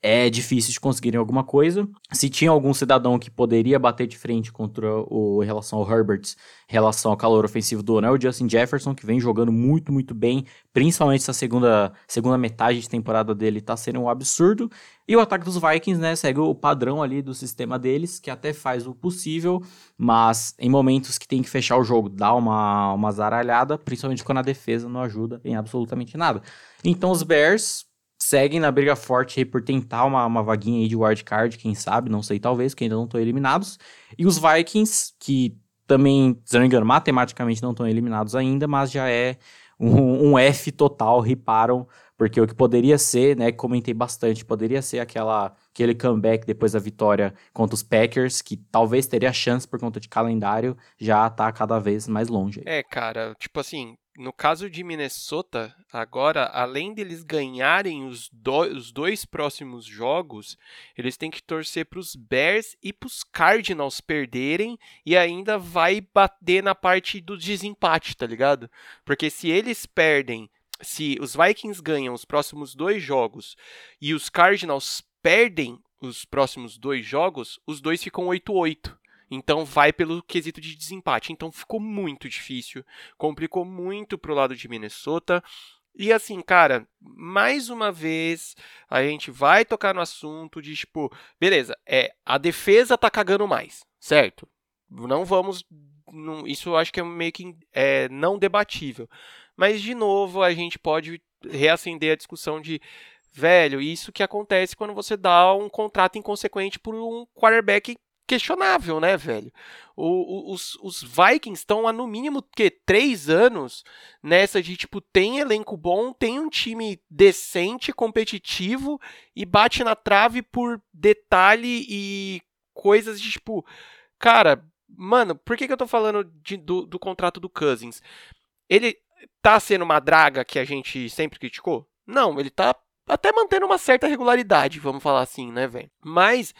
é difícil de conseguirem alguma coisa. Se tinha algum cidadão que poderia bater de frente contra o em relação ao Herbert, em relação ao calor ofensivo do é o Justin Jefferson, que vem jogando muito, muito bem, principalmente essa segunda, segunda metade de temporada dele tá sendo um absurdo. E o ataque dos Vikings, né, segue o padrão ali do sistema deles, que até faz o possível, mas em momentos que tem que fechar o jogo, dá uma, uma zaralhada, principalmente quando a defesa não ajuda em absolutamente nada. Então os Bears seguem na briga forte aí por tentar uma, uma vaguinha aí de wildcard, quem sabe, não sei, talvez, que ainda não estão eliminados. E os Vikings, que também, se não me engano, matematicamente não estão eliminados ainda, mas já é um, um, F total, riparam, porque o que poderia ser, né, comentei bastante, poderia ser aquela, aquele comeback depois da vitória contra os Packers, que talvez teria chance por conta de calendário, já tá cada vez mais longe. É, cara, tipo assim, no caso de Minnesota, agora, além deles ganharem os, do, os dois próximos jogos, eles têm que torcer para os Bears e para os Cardinals perderem e ainda vai bater na parte do desempate, tá ligado? Porque se eles perdem, se os Vikings ganham os próximos dois jogos e os Cardinals perdem os próximos dois jogos, os dois ficam 8-8. Então vai pelo quesito de desempate. Então ficou muito difícil, complicou muito pro lado de Minnesota. E assim, cara, mais uma vez a gente vai tocar no assunto de tipo, beleza, é a defesa tá cagando mais, certo? Não vamos, não, isso eu acho que é meio que é, não debatível. Mas de novo a gente pode reacender a discussão de velho, isso que acontece quando você dá um contrato inconsequente por um quarterback questionável, né, velho? O, o, os, os Vikings estão há no mínimo que três anos nessa de tipo tem elenco bom, tem um time decente, competitivo e bate na trave por detalhe e coisas de tipo, cara, mano, por que, que eu tô falando de, do, do contrato do Cousins? Ele tá sendo uma draga que a gente sempre criticou? Não, ele tá até mantendo uma certa regularidade, vamos falar assim, né, velho? Mas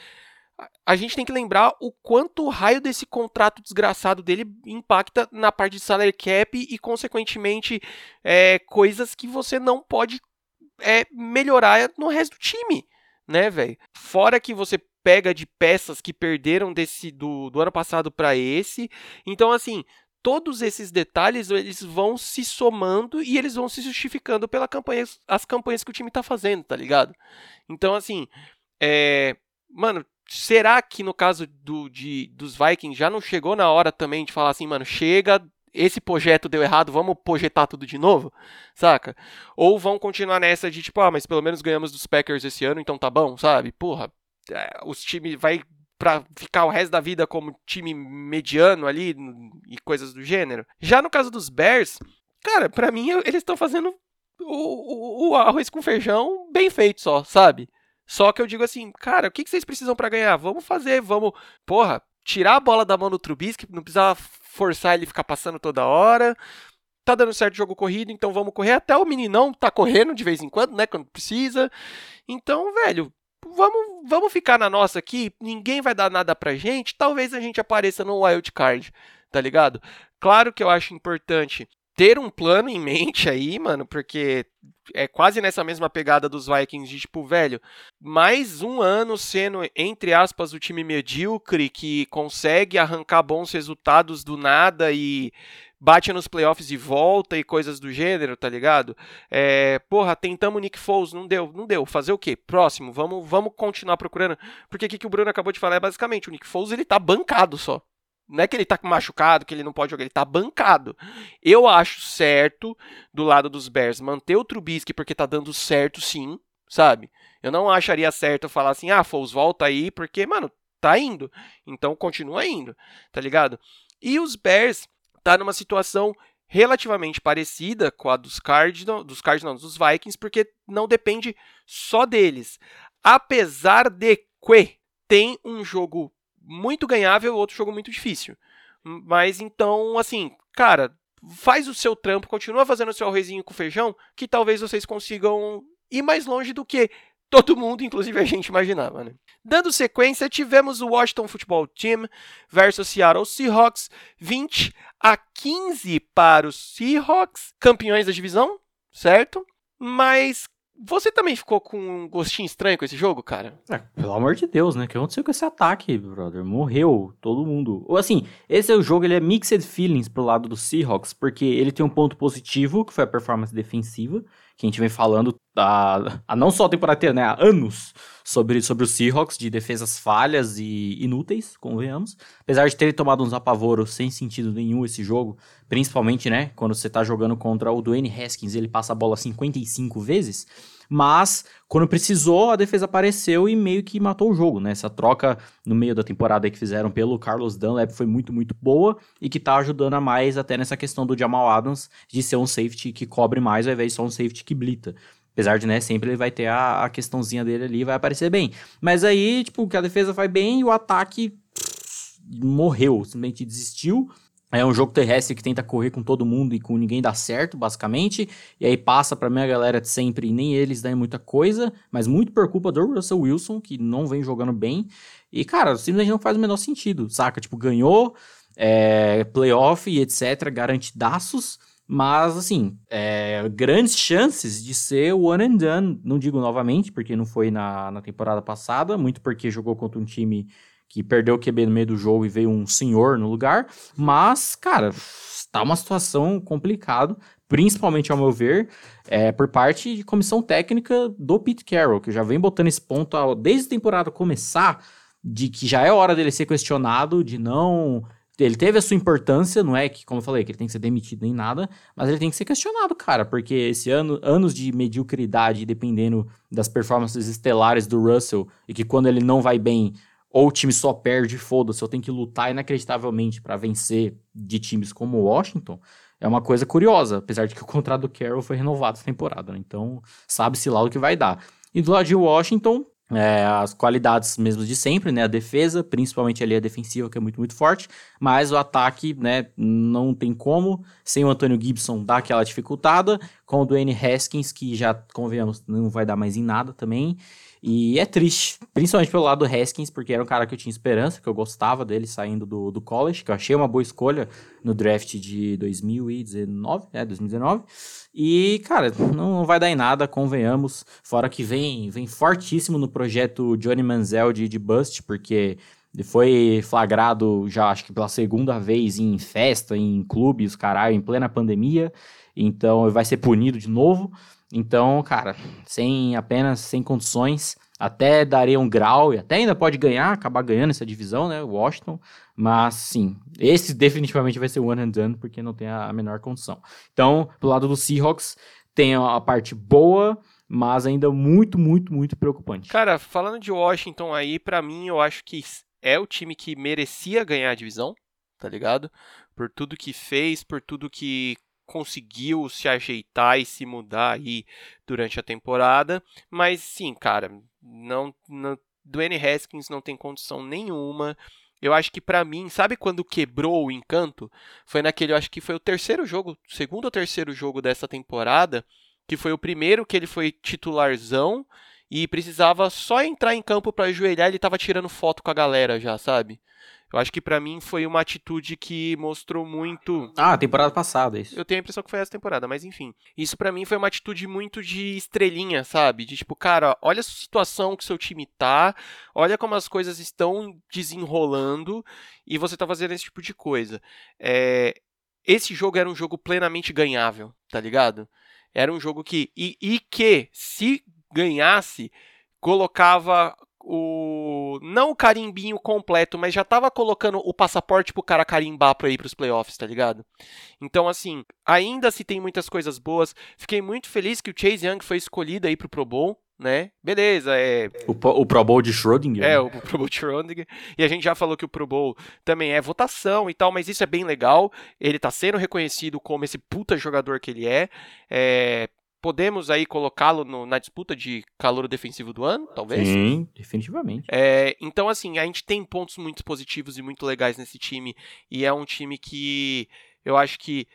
a gente tem que lembrar o quanto o raio desse contrato desgraçado dele impacta na parte de salary cap e, consequentemente, é, coisas que você não pode é, melhorar no resto do time, né, velho? Fora que você pega de peças que perderam desse do, do ano passado para esse. Então, assim, todos esses detalhes eles vão se somando e eles vão se justificando pela campanha, as campanhas que o time tá fazendo, tá ligado? Então, assim, é, mano, será que no caso do, de, dos Vikings já não chegou na hora também de falar assim, mano, chega, esse projeto deu errado, vamos projetar tudo de novo, saca? Ou vão continuar nessa de tipo, ah, mas pelo menos ganhamos dos Packers esse ano, então tá bom, sabe? Porra, é, os times vai para ficar o resto da vida como time mediano ali e coisas do gênero. Já no caso dos Bears, cara, para mim eles estão fazendo o, o, o arroz com feijão bem feito só, sabe? Só que eu digo assim, cara, o que, vocês precisam para ganhar? Vamos fazer, vamos, porra, tirar a bola da mão do Trubisky, não precisava forçar ele ficar passando toda hora. Tá dando certo o jogo corrido, então vamos correr. Até o meninão tá correndo de vez em quando, né? Quando precisa. Então, velho, vamos, vamos ficar na nossa aqui. Ninguém vai dar nada pra gente. Talvez a gente apareça no wild card, tá ligado? Claro que eu acho importante ter um plano em mente aí, mano, porque é quase nessa mesma pegada dos Vikings de tipo, velho, mais um ano sendo, entre aspas, o time medíocre que consegue arrancar bons resultados do nada e bate nos playoffs e volta e coisas do gênero, tá ligado? É, porra, tentamos Nick Foles, não deu, não deu. Fazer o quê? Próximo, vamos, vamos continuar procurando. Porque o que, o Bruno acabou de falar é basicamente, o Nick Foles ele tá bancado só. Não é que ele tá machucado, que ele não pode jogar, ele tá bancado. Eu acho certo, do lado dos Bears, manter o Trubisky porque tá dando certo sim, sabe? Eu não acharia certo falar assim, ah, Foles, volta aí, porque, mano, tá indo. Então continua indo, tá ligado? E os Bears tá numa situação relativamente parecida com a dos Cardinals, dos Cardinals, dos Vikings, porque não depende só deles. Apesar de que tem um jogo muito ganhável, outro jogo muito difícil. Mas então, assim, cara, faz o seu trampo, continua fazendo o seu arrozinho com feijão, que talvez vocês consigam ir mais longe do que todo mundo, inclusive a gente imaginava, né? Dando sequência, tivemos o Washington Football Team versus Seattle Seahawks, 20 a 15 para os Seahawks, campeões da divisão, certo? Mas você também ficou com um gostinho estranho com esse jogo, cara? É, pelo amor de Deus, né? O que aconteceu com esse ataque, brother? Morreu todo mundo. Ou assim, esse é o jogo, ele é mixed feelings pro lado do Seahawks, porque ele tem um ponto positivo, que foi a performance defensiva, que a gente vem falando há, há não só a temporada inteira, né? Há anos sobre, sobre os Seahawks, de defesas falhas e inúteis, convenhamos. Apesar de ter tomado uns apavoros sem sentido nenhum esse jogo, principalmente, né? Quando você tá jogando contra o Dwayne Haskins, ele passa a bola 55 vezes. Mas, quando precisou, a defesa apareceu e meio que matou o jogo, né? Essa troca no meio da temporada que fizeram pelo Carlos Dunlap foi muito, muito boa e que tá ajudando a mais até nessa questão do Jamal Adams de ser um safety que cobre mais ao invés de só um safety que blita. Apesar de, né, sempre ele vai ter a, a questãozinha dele ali vai aparecer bem. Mas aí, tipo, que a defesa vai bem e o ataque pff, morreu, simplesmente desistiu. É um jogo terrestre que tenta correr com todo mundo e com ninguém dá certo, basicamente. E aí passa pra minha galera de sempre e nem eles dão muita coisa, mas muito por culpa do Russell Wilson, que não vem jogando bem. E, cara, simplesmente não faz o menor sentido, saca? Tipo, ganhou, é, playoff e etc., garantidaços, mas, assim, é, grandes chances de ser one and done. Não digo novamente, porque não foi na, na temporada passada, muito porque jogou contra um time que perdeu o QB no meio do jogo e veio um senhor no lugar. Mas, cara, está uma situação complicada, principalmente ao meu ver, é, por parte de comissão técnica do Pete Carroll, que já vem botando esse ponto desde a temporada começar, de que já é hora dele ser questionado, de não. Ele teve a sua importância, não é que, como eu falei, que ele tem que ser demitido nem nada, mas ele tem que ser questionado, cara, porque esse ano, anos de mediocridade, dependendo das performances estelares do Russell, e que quando ele não vai bem, ou o time só perde, foda-se, eu tenho que lutar inacreditavelmente para vencer de times como o Washington, é uma coisa curiosa, apesar de que o contrato do Carroll foi renovado essa temporada, né? então sabe-se lá o que vai dar. E do lado de Washington, é, as qualidades mesmo de sempre, né? A defesa, principalmente ali a defensiva, que é muito, muito forte. Mas o ataque, né? Não tem como. Sem o Antônio Gibson dar aquela dificultada. Com o Dwayne Haskins, que já, convenhamos, não vai dar mais em nada também. E é triste, principalmente pelo lado do Haskins, porque era um cara que eu tinha esperança, que eu gostava dele saindo do, do college, que eu achei uma boa escolha no draft de 2019, é, 2019. E, cara, não, vai dar em nada, convenhamos. Fora que vem, vem fortíssimo no projeto Johnny Manziel de, de Bust, porque ele foi flagrado já, acho que pela segunda vez em festa, em clubes, caralho, em plena pandemia. Então, vai ser punido de novo. Então, cara, sem apenas sem condições, até daria um grau e até ainda pode ganhar, acabar ganhando essa divisão, né? Washington. Mas sim, esse definitivamente vai ser one and done, porque não tem a menor condição. Então, pro lado do Seahawks, tem a parte boa, mas ainda muito, muito, muito preocupante. Cara, falando de Washington aí, para mim eu acho que é o time que merecia ganhar a divisão, tá ligado? Por tudo que fez, por tudo que conseguiu se ajeitar e se mudar aí durante a temporada, mas sim, cara, não, não Dwayne Haskins não tem condição nenhuma. Eu acho que para mim, sabe quando quebrou o encanto? Foi naquele, eu acho que foi o terceiro jogo, segundo ou terceiro jogo dessa temporada, que foi o primeiro que ele foi titularzão e precisava só entrar em campo para ajoelhar, ele tava tirando foto com a galera já, sabe? Eu acho que para mim foi uma atitude que mostrou muito. Ah, temporada passada, isso. Eu tenho a impressão que foi essa temporada, mas enfim. Isso para mim foi uma atitude muito de estrelinha, sabe? De tipo, cara, olha a situação que seu time tá, olha como as coisas estão desenrolando e você tá fazendo esse tipo de coisa. É... Esse jogo era um jogo plenamente ganhável, tá ligado? Era um jogo que. E, e que, se ganhasse, colocava o não o carimbinho completo, mas já tava colocando o passaporte pro cara carimbar para ir pros playoffs, tá ligado? Então assim, ainda se tem muitas coisas boas. Fiquei muito feliz que o Chase Young foi escolhido aí pro Pro Bowl, né? Beleza, é o, o Pro Bowl de Schrödinger. É, né? o Pro Bowl de Schrödinger. E a gente já falou que o Pro Bowl também é votação e tal, mas isso é bem legal. Ele tá sendo reconhecido como esse puta jogador que ele é. É podemos aí colocá-lo na disputa de calor defensivo do ano, talvez? Sim, definitivamente. É, então, assim, a gente tem pontos muito positivos e muito legais nesse time, e é um time que eu acho que,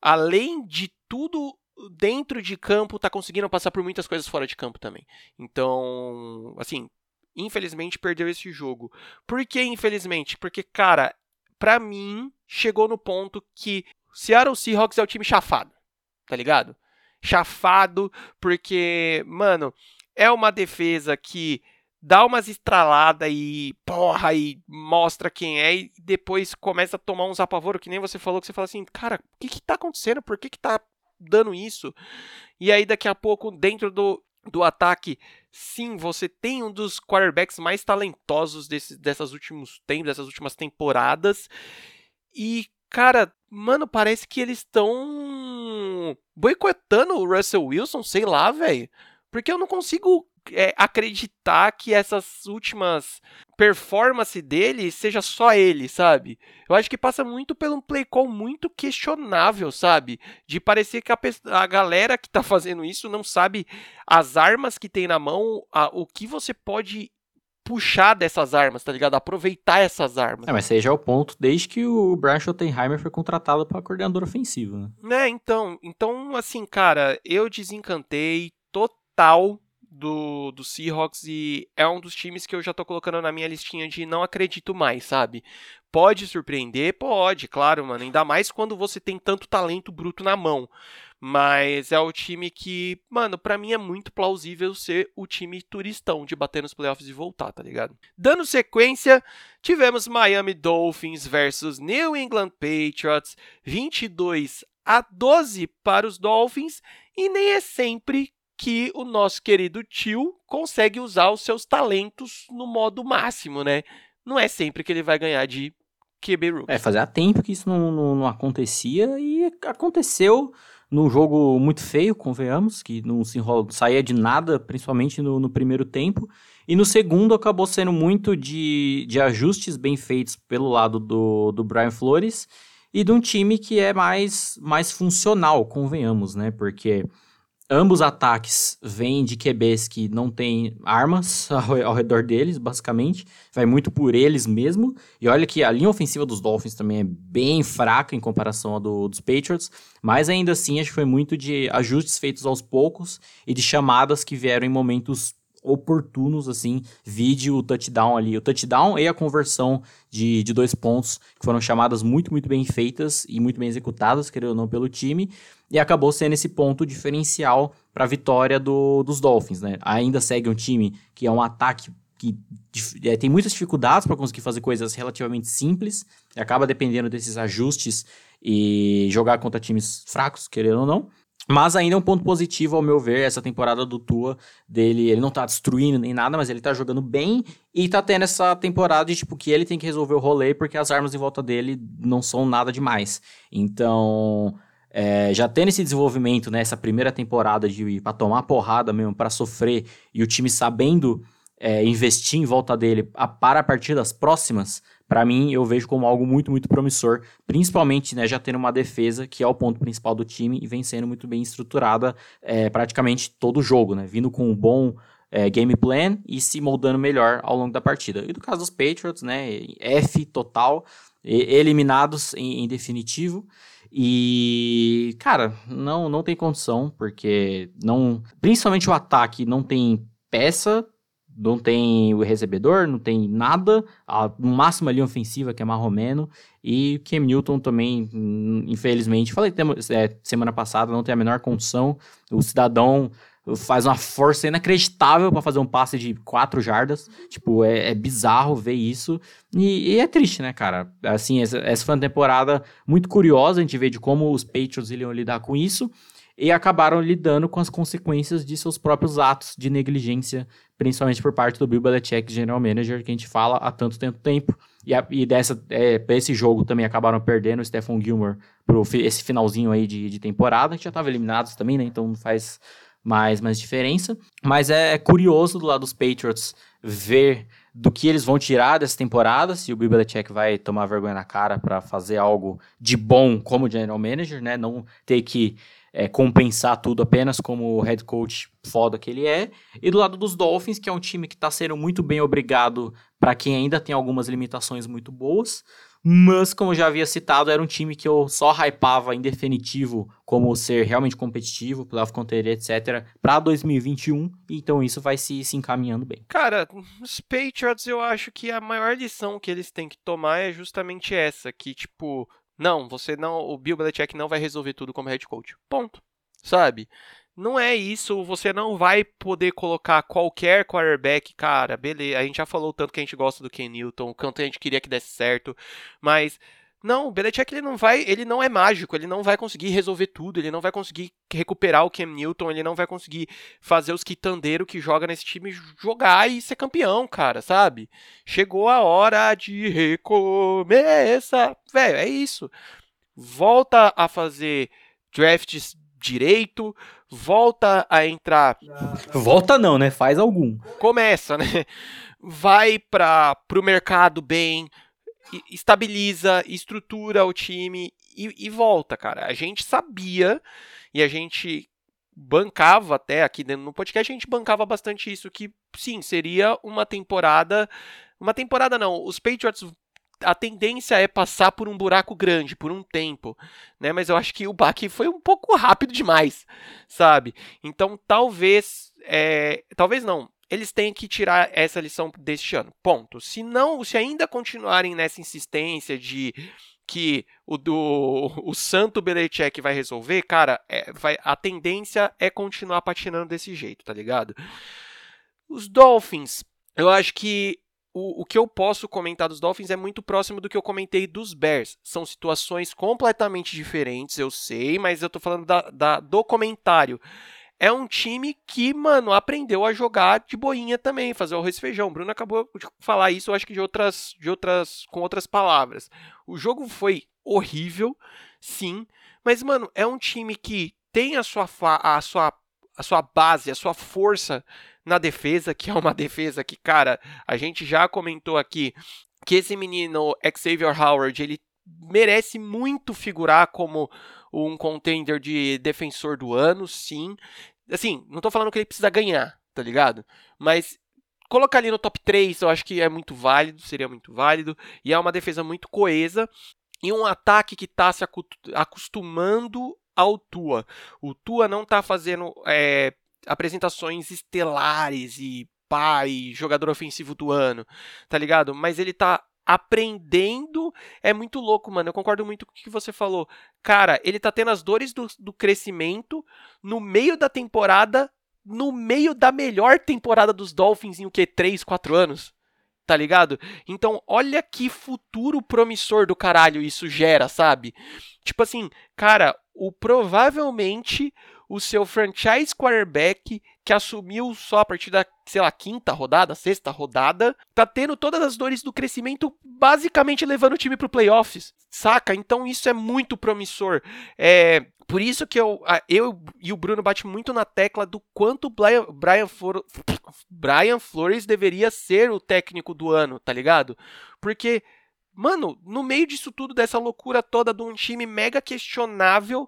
além de tudo dentro de campo, tá conseguindo passar por muitas coisas fora de campo também. Então, assim, infelizmente perdeu esse jogo. Por que infelizmente? Porque, cara, pra mim, chegou no ponto que Seattle Seahawks é o time chafado, tá ligado? Chafado, porque, mano, é uma defesa que dá umas estraladas e porra e mostra quem é e depois começa a tomar uns apavoros, que nem você falou, que você fala assim, cara, o que que tá acontecendo? Por que que tá dando isso? E aí daqui a pouco, dentro do, do ataque, sim, você tem um dos quarterbacks mais talentosos desse, dessas últimos tempos, dessas últimas temporadas. E, cara, mano, parece que eles estão boicotando o Russell Wilson, sei lá, velho. Porque eu não consigo é, acreditar que essas últimas performances dele seja só ele, sabe? Eu acho que passa muito pelo um play call muito questionável, sabe? De parecer que a, a galera que tá fazendo isso não sabe as armas que tem na mão, a, o que você pode puxar dessas armas, tá ligado? Aproveitar essas armas. É, mas aí já é o ponto desde que o Brian Schottenheimer foi contratado para coordenador ofensivo, né? É, então, então assim, cara, eu desencantei total do, do Seahawks e é um dos times que eu já tô colocando na minha listinha de não acredito mais, sabe? Pode surpreender? Pode, claro, mano. Ainda mais quando você tem tanto talento bruto na mão. Mas é o time que, mano, para mim é muito plausível ser o time turistão de bater nos playoffs e voltar, tá ligado? Dando sequência, tivemos Miami Dolphins versus New England Patriots, 22 a 12 para os Dolphins, e nem é sempre que o nosso querido tio consegue usar os seus talentos no modo máximo, né? Não é sempre que ele vai ganhar de QB Rookie. É, fazia tempo que isso não, não, não acontecia e aconteceu num jogo muito feio, convenhamos, que não se enrola, saía de nada, principalmente no, no, primeiro tempo. E no segundo acabou sendo muito de, de ajustes bem feitos pelo lado do, do Brian Flores e de um time que é mais, mais funcional, convenhamos, né? Porque Ambos ataques vêm de QBs que não têm armas ao, ao, redor deles, basicamente. Vai muito por eles mesmo. E olha que a linha ofensiva dos Dolphins também é bem fraca em comparação à do, dos Patriots. Mas ainda assim, acho que foi muito de ajustes feitos aos poucos e de chamadas que vieram em momentos oportunos, assim, vide o touchdown ali. O touchdown e a conversão de, de dois pontos, que foram chamadas muito, muito bem feitas e muito bem executadas, querendo ou não, pelo time, e acabou sendo esse ponto diferencial para a vitória do, dos Dolphins, né? Ainda segue um time que é um ataque que é, tem muitas dificuldades para conseguir fazer coisas relativamente simples, e acaba dependendo desses ajustes e jogar contra times fracos, querendo ou não. Mas ainda é um ponto positivo, ao meu ver, essa temporada do Tua dele. Ele não tá destruindo nem nada, mas ele tá jogando bem e tá tendo essa temporada de tipo que ele tem que resolver o rolê porque as armas em volta dele não são nada demais. Então, é, já tendo esse desenvolvimento né, primeira temporada de pra tomar porrada mesmo, para sofrer, e o time sabendo é, investir em volta dele a, para partidas próximas, para mim eu vejo como algo muito, muito promissor, principalmente né, já tendo uma defesa que é o ponto principal do time e vem sendo muito bem estruturada é, praticamente todo o jogo, né, vindo com um bom é, game plan e se moldando melhor ao longo da partida. E do caso dos Patriots, né, F total, eliminados em, em definitivo. E, cara, não, não tem condição, porque não. Principalmente o ataque não tem peça não tem o recebedor, não tem nada, a, máximo ali ofensiva, que é Marromeno, e Cam Newton também, infelizmente, falei é, semana passada, não tem a menor condição, o cidadão faz uma força inacreditável para fazer um passe de quatro jardas, tipo, é, é bizarro ver isso, e, e, é triste, né, cara, assim, essa, essa foi uma temporada muito curiosa, a gente vê de como os Patriots iriam lidar com isso, e acabaram lidando com as consequências de seus próprios atos de negligência, principalmente por parte do Bill Belichick, general manager, que a gente fala há tanto tempo. E, a, e dessa, é, esse jogo também acabaram perdendo o Stephen Gilmore por esse finalzinho aí de, de temporada, que já estava eliminados também, né? Então não faz mais, mais diferença. Mas é, é curioso do lado dos Patriots ver do que eles vão tirar dessa temporada, se o Bill Belichick vai tomar vergonha na cara para fazer algo de bom como general manager, né? Não ter que é, compensar tudo apenas como o head coach foda que ele é. E do lado dos Dolphins, que é um time que está sendo muito bem obrigado para quem ainda tem algumas limitações muito boas. Mas, como eu já havia citado, era um time que eu só hypava em definitivo como ser realmente competitivo, playoff contender, etc., para 2021. Então isso vai se, se encaminhando bem. Cara, os Patriots eu acho que a maior lição que eles têm que tomar é justamente essa, que tipo, não, você não, o Bill Belichick não vai resolver tudo como head coach. Ponto. Sabe? Não é isso, você não vai poder colocar qualquer quarterback, cara, beleza. A gente já falou tanto que a gente gosta do Ken Newton, o quanto a gente queria que desse certo, mas não, o Belichick ele não vai, ele não é mágico, ele não vai conseguir resolver tudo, ele não vai conseguir recuperar o Cam Newton, ele não vai conseguir fazer os quitandeiros que joga nesse time jogar e ser campeão, cara, sabe? Chegou a hora de recomeçar. Velho, é isso. Volta a fazer drafts direito, volta a entrar. Volta não, né? Faz algum. Começa, né? Vai para o mercado bem, estabiliza, estrutura o time e, e volta, cara. A gente sabia e a gente bancava até aqui dentro no podcast, a gente bancava bastante isso, que sim, seria uma temporada. Uma temporada não, os Patriots a tendência é passar por um buraco grande por um tempo, né? Mas eu acho que o baque foi um pouco rápido demais, sabe? Então talvez, é, talvez não. Eles têm que tirar essa lição deste ano. Ponto. Se não, se ainda continuarem nessa insistência de que o do o Santo Belichick vai resolver, cara, é, vai, a tendência é continuar patinando desse jeito, tá ligado? Os Dolphins, eu acho que o, o que eu posso comentar dos Dolphins é muito próximo do que eu comentei dos Bears. São situações completamente diferentes, eu sei, mas eu tô falando da, da, do comentário. É um time que, mano, aprendeu a jogar de boinha também, fazer o arroz e feijão. O Bruno acabou de falar isso, eu acho que de outras, de outras, com outras palavras. O jogo foi horrível, sim, mas, mano, é um time que tem a sua, a sua, a sua base, a sua força na defesa, que é uma defesa que, cara, a gente já comentou aqui que esse menino Xavier Howard, ele merece muito figurar como um contender de defensor do ano, sim. Assim, não tô falando que ele precisa ganhar, tá ligado? Mas colocar ali no top 3 eu acho que é muito válido, seria muito válido. E é uma defesa muito coesa. E um ataque que tá se acostumando ao Tua. O Tua não tá fazendo é, apresentações estelares e pai, jogador ofensivo do ano, tá ligado? Mas ele tá aprendendo. É muito louco, mano. Eu concordo muito com o que você falou. Cara, ele tá tendo as dores do, do crescimento no meio da temporada, no meio da melhor temporada dos Dolphins em o que? 3, 4 anos? Tá ligado? Então, olha que futuro promissor do caralho isso gera, sabe? Tipo assim, cara, o provavelmente o seu franchise quarterback que assumiu só a partir da, sei lá, quinta rodada, sexta rodada, tá tendo todas as dores do crescimento, basicamente levando o time pro playoffs, saca? Então isso é muito promissor. É, por isso que eu, eu e o Bruno bate muito na tecla do quanto Brian, Brian, Flor, Brian Flores deveria ser o técnico do ano, tá ligado? Porque, mano, no meio disso tudo, dessa loucura toda de um time mega questionável,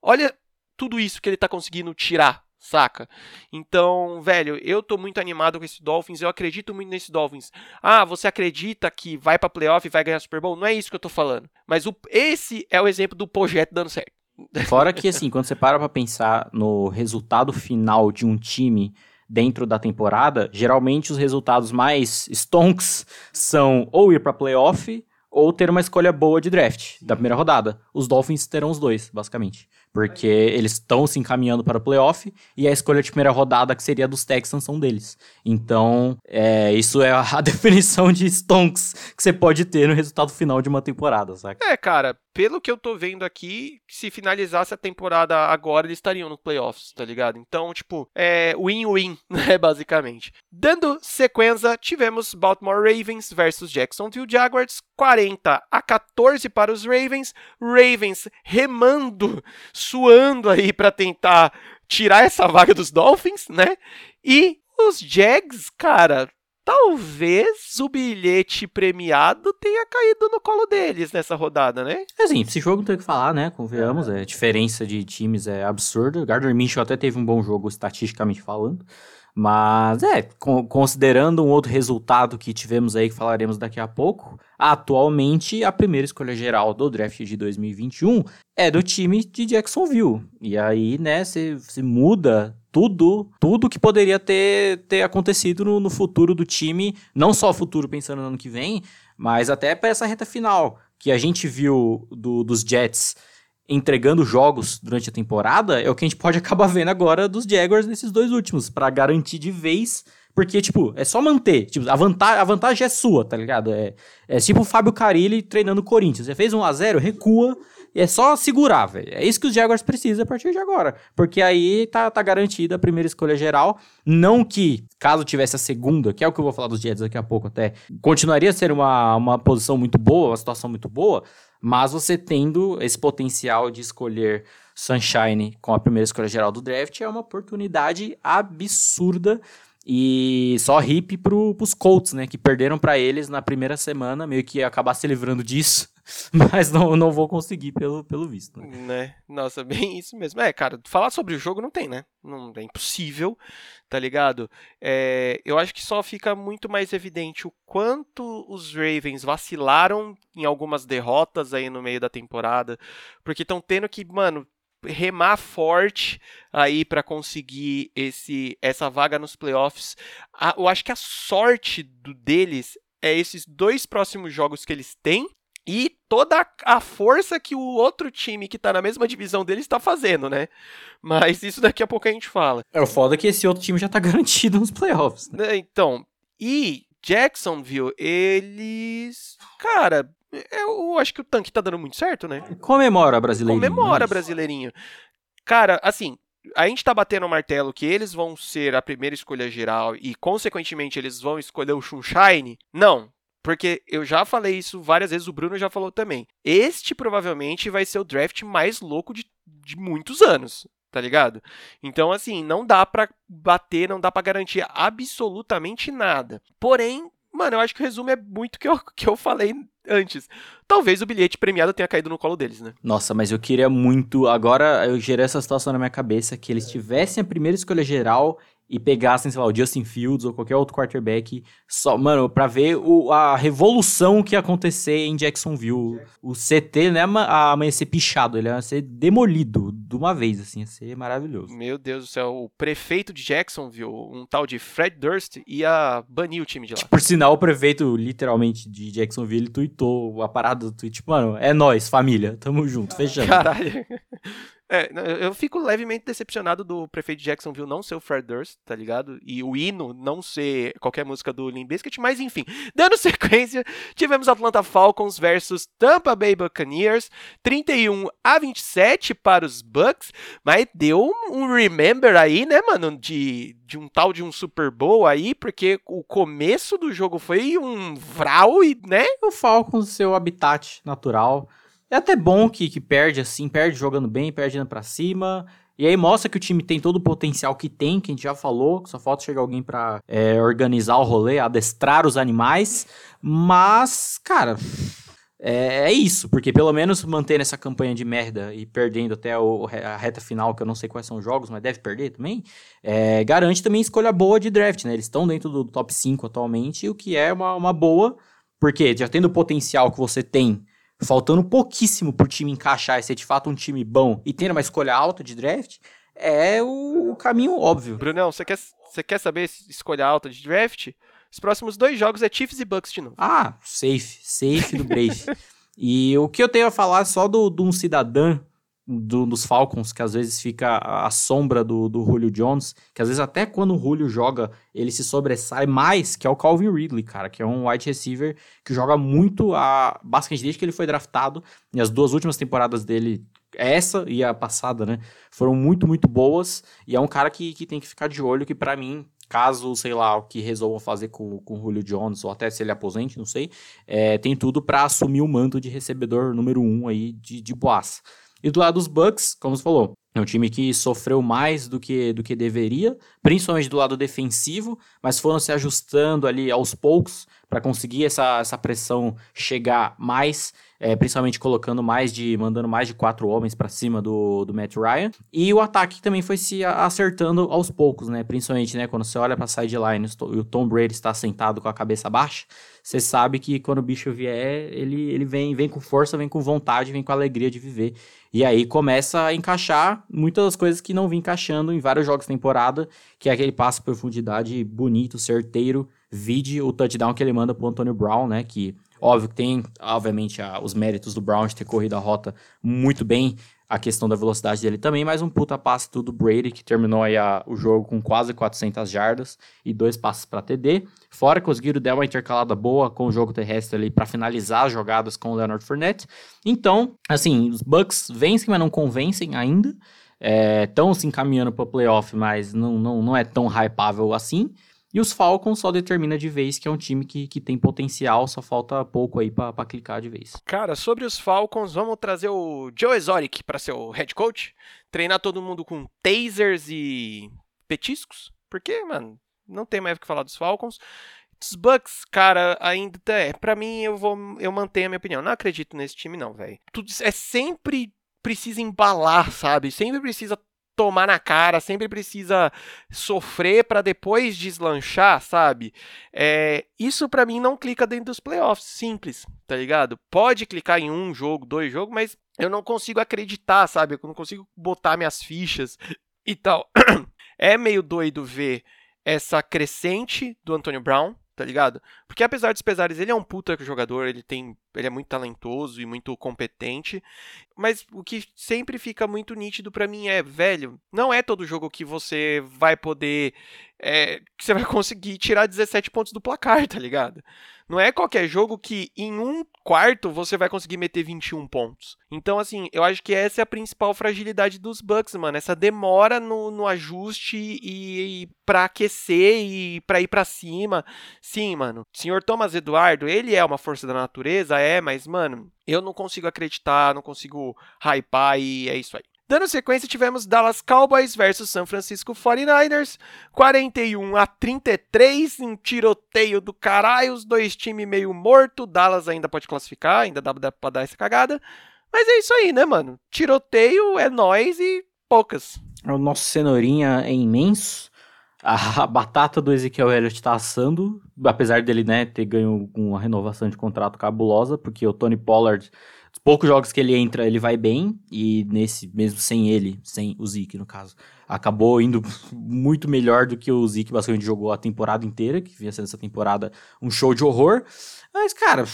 olha tudo isso que ele tá conseguindo tirar, saca? Então, velho, eu tô muito animado com esse Dolphins, eu acredito muito nesse Dolphins. Ah, você acredita que vai pra playoff e vai ganhar Super Bowl? Não é isso que eu tô falando. Mas o, esse é o exemplo do projeto dando certo. Fora que, assim, quando você para pra pensar no resultado final de um time dentro da temporada, geralmente os resultados mais stonks são ou ir pra playoff ou ter uma escolha boa de draft da primeira rodada. Os Dolphins terão os dois, basicamente porque eles estão se encaminhando para o playoff e a escolha de primeira rodada, que seria dos Texans, são deles. Então, é, isso é a definição de stonks que você pode ter no resultado final de uma temporada, saca? É, cara, pelo que eu tô vendo aqui, se finalizasse a temporada agora, eles estariam no playoffs, tá ligado? Então, tipo, é win-win, né, basicamente. Dando sequência, tivemos Baltimore Ravens versus Jacksonville Jaguars, 40 a 14 para os Ravens, Ravens remando suando aí para tentar tirar essa vaga dos Dolphins, né? E os Jags, cara, talvez o bilhete premiado tenha caído no colo deles nessa rodada, né? Assim, esse jogo não tem o que falar, né? Convenhamos, é. a diferença de times é absurda. Gardner Minshew até teve um bom jogo estatisticamente falando. Mas é, considerando um outro resultado que tivemos aí, que falaremos daqui a pouco, atualmente a primeira escolha geral do draft de 2021 é do time de Jacksonville. E aí, né, você muda tudo, tudo que poderia ter, ter acontecido no, no futuro do time, não só o futuro pensando no ano que vem, mas até para essa reta final, que a gente viu do, dos Jets entregando jogos durante a temporada, é o que a gente pode acabar vendo agora dos Jaguars nesses dois últimos, para garantir de vez. Porque, tipo, é só manter. Tipo, a, vantagem, a vantagem é sua, tá ligado? É, é tipo o Fábio Carilli treinando o Corinthians. Você fez 1 a 0 recua é só segurar, velho. É isso que os Jaguars precisam a partir de agora. Porque aí tá, tá garantida a primeira escolha geral. Não que, caso tivesse a segunda, que é o que eu vou falar dos Jets daqui a pouco até, continuaria a ser uma, uma posição muito boa, uma situação muito boa. Mas você tendo esse potencial de escolher Sunshine com a primeira escolha geral do draft é uma oportunidade absurda. E só hip pro, pros Colts, né? Que perderam para eles na primeira semana, meio que acabar se livrando disso. Mas não, não vou conseguir pelo, pelo visto. Né? né? Nossa, bem isso mesmo. É, cara, falar sobre o jogo não tem, né? Não é impossível, tá ligado? É, eu acho que só fica muito mais evidente o quanto os Ravens vacilaram em algumas derrotas aí no meio da temporada, porque estão tendo que, mano, remar forte aí para conseguir esse essa vaga nos playoffs. eu acho que a sorte do deles é esses dois próximos jogos que eles têm e toda a força que o outro time que tá na mesma divisão deles está fazendo, né? Mas isso daqui a pouco a gente fala. É o foda que esse outro time já tá garantido nos playoffs. Né? Então, e Jacksonville, eles. Cara, eu acho que o tanque tá dando muito certo, né? Comemora brasileirinho. Comemora brasileirinho. Cara, assim, a gente tá batendo o martelo que eles vão ser a primeira escolha geral e, consequentemente, eles vão escolher o Sunshine? Não. Porque eu já falei isso várias vezes, o Bruno já falou também. Este provavelmente vai ser o draft mais louco de, de muitos anos, tá ligado? Então, assim, não dá para bater, não dá para garantir absolutamente nada. Porém, mano, eu acho que o resumo é muito que eu, que eu falei antes. Talvez o bilhete premiado tenha caído no colo deles, né? Nossa, mas eu queria muito. Agora eu gerei essa situação na minha cabeça que eles tivessem a primeira escolha geral e pegassem, sei lá, o Justin Fields ou qualquer outro quarterback, só, mano, pra ver o, a revolução que ia acontecer em Jacksonville. O CT não é amanhecer pichado, ele ia ser demolido de uma vez, assim, ia ser maravilhoso. Meu Deus do céu, o prefeito de Jacksonville, um tal de Fred Durst, ia banir o time de lá. Por sinal, o prefeito, literalmente, de Jacksonville, ele tweetou a parada do tweet, tipo, mano, é nós, família, tamo junto, fechando. Caralho. É, eu fico levemente decepcionado do prefeito Jacksonville não ser o Fred Durst, tá ligado? E o hino não ser qualquer música do Limp Bizkit, mas enfim. Dando sequência, tivemos Atlanta Falcons versus Tampa Bay Buccaneers, 31 a 27 para os Bucks, mas deu um remember aí, né, mano, de, de um tal de um Super Bowl aí, porque o começo do jogo foi um vral e, né? O Falcons, seu habitat natural é até bom que, que perde assim, perde jogando bem, perde indo pra cima. E aí mostra que o time tem todo o potencial que tem, que a gente já falou, só falta chegar alguém pra é, organizar o rolê, adestrar os animais. Mas, cara, é, é, isso, porque pelo menos mantendo essa campanha de merda e perdendo até o, a reta final, que eu não sei quais são os jogos, mas deve perder também, é, garante também escolha boa de draft, né? Eles estão dentro do top 5 atualmente, o que é uma, uma boa, porque já tendo o potencial que você tem faltando pouquíssimo pro time encaixar e ser de fato um time bom e tendo uma escolha alta de draft, é o, caminho óbvio. Brunão, você quer, você quer saber escolha alta de draft? Os próximos dois jogos é Chiefs e Bucks de novo. Ah, safe. Safe do Brave. e o que eu tenho a falar só do, de um cidadão do, dos Falcons, que às vezes fica à sombra do, do Julio Jones, que às vezes até quando o Julio joga, ele se sobressai mais, que é o Calvin Ridley, cara, que é um wide receiver que joga muito, a, basicamente desde que ele foi draftado, e as duas últimas temporadas dele, essa e a passada, né, foram muito, muito boas, e é um cara que, que tem que ficar de olho, que para mim, caso, sei lá, o que resolvam fazer com, com o Julio Jones, ou até se ele aposente, não sei, é, tem tudo para assumir o manto de recebedor número um aí de, de Boas. E do lado dos Bucks, como você falou, É um time que sofreu mais do que, do que deveria, principalmente do lado defensivo, mas foram se ajustando ali aos poucos para conseguir essa, essa pressão chegar mais é, principalmente colocando mais de, mandando mais de quatro homens para cima do, do Matt Ryan. E o ataque também foi se acertando aos poucos, né? Principalmente, né, quando você olha para sideline e o Tom Brady está sentado com a cabeça baixa, você sabe que quando o bicho vier, ele, ele vem, vem com força, vem com vontade, vem com alegria de viver. E aí começa a encaixar muitas das coisas que não vinha encaixando em vários jogos de temporada, que é aquele passe profundidade bonito, certeiro, vide o touchdown que ele manda pro Antonio Brown, né, que Óbvio que tem, obviamente, a, os méritos do Brown de ter corrido a rota muito bem, a questão da velocidade dele também, mas um puta passe do Brady, que terminou aí a, o jogo com quase 400 jardas e dois passes para TD. Fora conseguiram dar uma intercalada boa com o jogo terrestre ali para finalizar as jogadas com o Leonard Fournette. Então, assim, os Bucks vencem, mas não convencem ainda. Estão é, se encaminhando para o playoff, mas não, não, não é tão hypável assim. E os Falcons só determina de vez que é um time que, que tem potencial, só falta pouco aí para clicar de vez. Cara, sobre os Falcons, vamos trazer o Joe Exotic para ser o head coach? Treinar todo mundo com tasers e petiscos? Porque, mano, não tem mais o que falar dos Falcons. Os Bucks, cara, ainda é, para mim eu vou eu mantenho a minha opinião. Não acredito nesse time não, velho. Tudo é sempre precisa embalar, sabe? Sempre precisa tomar na cara, sempre precisa sofrer para depois deslanchar, sabe? É, isso para mim não clica dentro dos playoffs, simples, tá ligado? Pode clicar em um jogo, dois jogos, mas eu não consigo acreditar, sabe? Eu não consigo botar minhas fichas e tal. É meio doido ver essa crescente do Antonio Brown, tá ligado? Porque apesar dos pesares, ele é um puta jogador, ele tem, ele é muito talentoso e muito competente, mas o que sempre fica muito nítido para mim é, velho, não é todo jogo que você vai poder é, que você vai conseguir tirar 17 pontos do placar, tá ligado? Não é qualquer jogo que em um quarto você vai conseguir meter 21 pontos. Então, assim, eu acho que essa é a principal fragilidade dos Bucks, mano. Essa demora no, no ajuste e, e pra aquecer e pra ir pra cima. Sim, mano. Senhor Thomas Eduardo, ele é uma força da natureza, é, mas, mano, eu não consigo acreditar, não consigo hypar e é isso aí. Dando sequência, tivemos Dallas Cowboys versus San Francisco 49ers, 41 a 33, um tiroteio do caralho, os dois times meio morto, Dallas ainda pode classificar, ainda dá pra dar essa cagada. Mas é isso aí, né, mano? Tiroteio é nós e poucas. O nosso cenourinha é imenso. A batata do Ezequiel Elliott tá assando, apesar dele, né, ter ganho uma renovação de contrato cabulosa, porque o Tony Pollard poucos jogos que ele entra, ele vai bem, e nesse, mesmo sem ele, sem o Zeke, no caso, acabou indo muito melhor do que o Zeke basicamente jogou a temporada inteira, que vinha sendo essa temporada um show de horror. Mas, cara,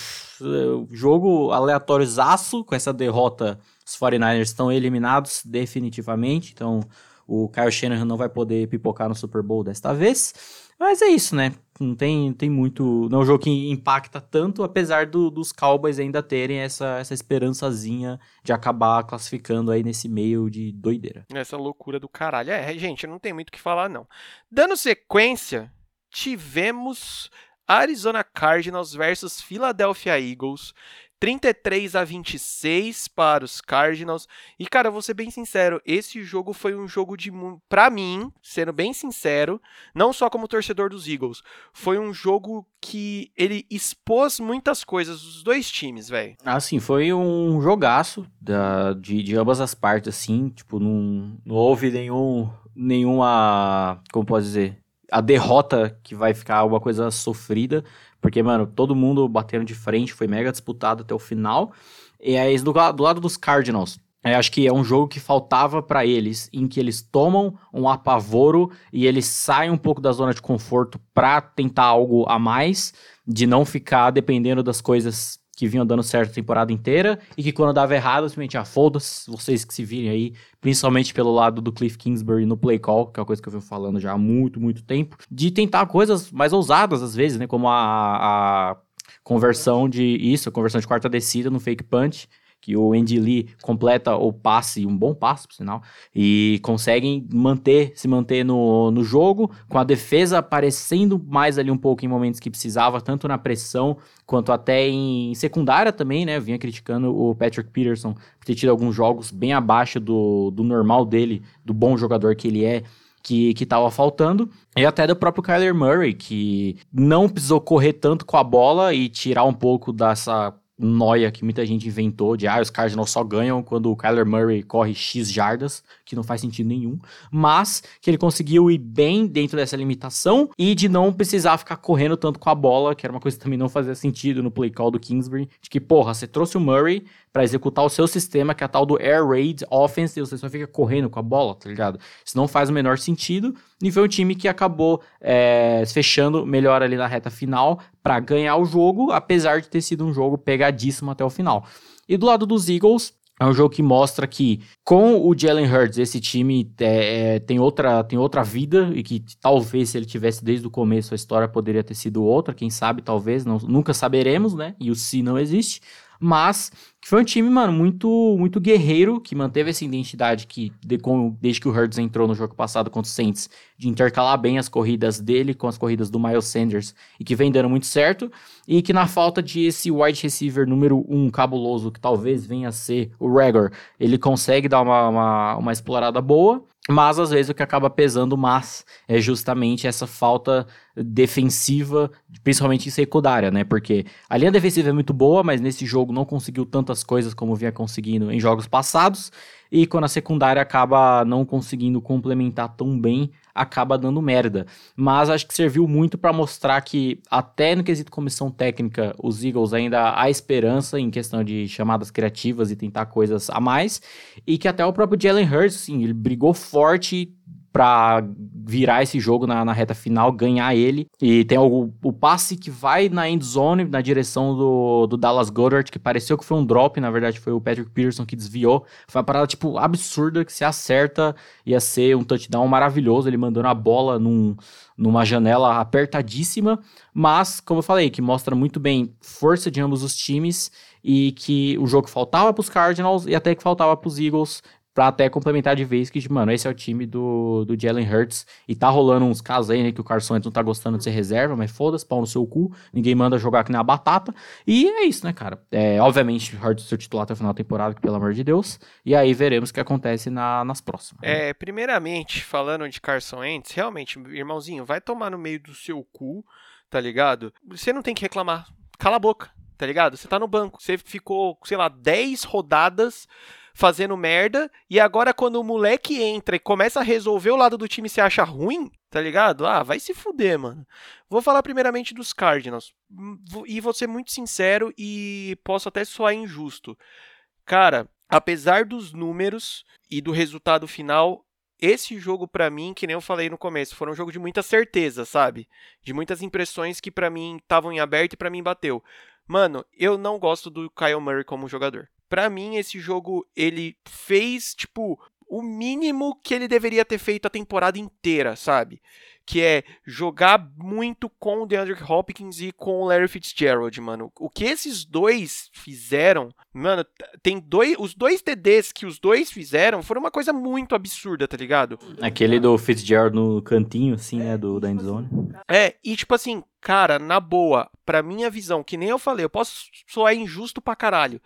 jogo aleatóriozaço, com essa derrota, os 49ers estão eliminados definitivamente, então o Kyle Shanahan não vai poder pipocar no Super Bowl desta vez. Mas é isso, né? Não tem, tem muito. Não é um jogo que impacta tanto, apesar do, dos Cowboys ainda terem essa, essa esperançazinha de acabar classificando aí nesse meio de doideira. Essa loucura do caralho. É, gente, não tem muito o que falar, não. Dando sequência, tivemos Arizona Cardinals versus Philadelphia Eagles. 33 a 26 para os Cardinals. E cara, vou ser bem sincero, esse jogo foi um jogo de para mim, sendo bem sincero, não só como torcedor dos Eagles, foi um jogo que ele expôs muitas coisas dos dois times, velho. Ah, sim, foi um jogaço da, de, de ambas as partes, assim, tipo, não, não houve nenhum nenhuma, como pode dizer, a derrota que vai ficar alguma coisa sofrida. Porque, mano, todo mundo batendo de frente, foi mega disputado até o final. E aí, do, do lado dos Cardinals, eu acho que é um jogo que faltava para eles, em que eles tomam um apavoro e eles saem um pouco da zona de conforto para tentar algo a mais, de não ficar dependendo das coisas que vinham dando certo a temporada inteira e que quando dava errado, simplesmente, ah, foda-se, vocês que se virem aí, principalmente pelo lado do Cliff Kingsbury no play call, que é uma coisa que eu venho falando já há muito, muito tempo, de tentar coisas mais ousadas às vezes, né, como a, a conversão de isso, a conversão de quarta descida no fake punch, que o Andy Lee completa o passe, um bom passe, por sinal, e conseguem manter, se manter no, no jogo, com a defesa aparecendo mais ali um pouco em momentos que precisava, tanto na pressão quanto até em secundária também, né? Eu vinha criticando o Patrick Peterson por ter tido alguns jogos bem abaixo do, do normal dele, do bom jogador que ele é que, que tava faltando. E até do próprio Kyler Murray, que não precisou correr tanto com a bola e tirar um pouco dessa noia que muita gente inventou de ah, os Cardinals só ganham quando o Kyler Murray corre X jardas, que não faz sentido nenhum, mas que ele conseguiu ir bem dentro dessa limitação e de não precisar ficar correndo tanto com a bola, que era uma coisa que também não fazia sentido no play call do Kingsbury, de que, porra, você trouxe o Murray para executar o seu sistema, que é a tal do Air Raid Offense, e você só fica correndo com a bola, tá ligado? Isso não faz o menor sentido, e foi um time que acabou é, fechando melhor ali na reta final para ganhar o jogo, apesar de ter sido um jogo pegadíssimo até o final. E do lado dos Eagles, é um jogo que mostra que com o Jalen Hurts esse time é, é, tem, outra, tem outra vida e que talvez se ele tivesse desde o começo a história poderia ter sido outra, quem sabe talvez, não, nunca saberemos, né? E o se não existe. Mas foi um time, mano, muito muito guerreiro, que manteve essa identidade que de, com, desde que o Hurts entrou no jogo passado contra o Saints, de intercalar bem as corridas dele com as corridas do Miles Sanders, e que vem dando muito certo, e que na falta de esse wide receiver número um cabuloso, que talvez venha a ser o Rager, ele consegue dar uma, uma, uma explorada boa, mas às vezes o que acaba pesando mais é justamente essa falta defensiva, principalmente em secundária, né? Porque a linha defensiva é muito boa, mas nesse jogo não conseguiu tantas coisas como vinha conseguindo em jogos passados. E quando a secundária acaba não conseguindo complementar tão bem, acaba dando merda. Mas acho que serviu muito para mostrar que, até no quesito comissão técnica, os Eagles ainda há esperança em questão de chamadas criativas e tentar coisas a mais. E que até o próprio Jalen Hurts, sim, ele brigou forte para virar esse jogo na, na, reta final, ganhar ele. E tem o, o passe que vai na end zone, na direção do, do Dallas Goddard, que pareceu que foi um drop, na verdade foi o Patrick Peterson que desviou. Foi uma parada, tipo, absurda, que se acerta, ia ser um touchdown maravilhoso, ele mandando a bola num, numa janela apertadíssima, mas, como eu falei, que mostra muito bem força de ambos os times e que o jogo faltava para os Cardinals e até que faltava para os Eagles pra até complementar de vez que, mano, esse é o time do, do Jalen Hurts. E tá rolando uns casos aí, né, que o Carson Wentz não tá gostando de ser reserva, mas foda-se, pau no seu cu. Ninguém manda jogar aqui na batata. E é isso, né, cara? É, obviamente, Hurts ser titular até o final da temporada, pelo amor de Deus. E aí veremos o que acontece na, nas próximas. É, primeiramente, falando de Carson Wentz, realmente, irmãozinho, vai tomar no meio do seu cu, tá ligado? Você não tem que reclamar. Cala a boca, tá ligado? Você tá no banco, você ficou, sei lá, 10 rodadas fazendo merda, e agora quando o moleque entra e começa a resolver o lado do time se acha ruim, tá ligado? Ah, vai se fuder, mano. Vou falar primeiramente dos Cardinals. Hum, e vou ser muito sincero e posso até soar injusto. Cara, apesar dos números e do resultado final, esse jogo para mim, que nem eu falei no começo, foi um jogo de muita certeza, sabe? De muitas impressões que para mim estavam em aberto e para mim bateu. Mano, eu não gosto do Kyle Murray como jogador para mim esse jogo ele fez tipo o mínimo que ele deveria ter feito a temporada inteira, sabe? Que é jogar muito com o DeAndre Hopkins e com o Larry Fitzgerald, mano. O que esses dois fizeram, mano, tem dois, os dois TDs que os dois fizeram foram uma coisa muito absurda, tá ligado? Aquele do Fitzgerald no cantinho, assim, né, do da endzone. É, e tipo assim, cara, na boa, pra minha visão, que nem eu falei, eu posso soar injusto pra caralho,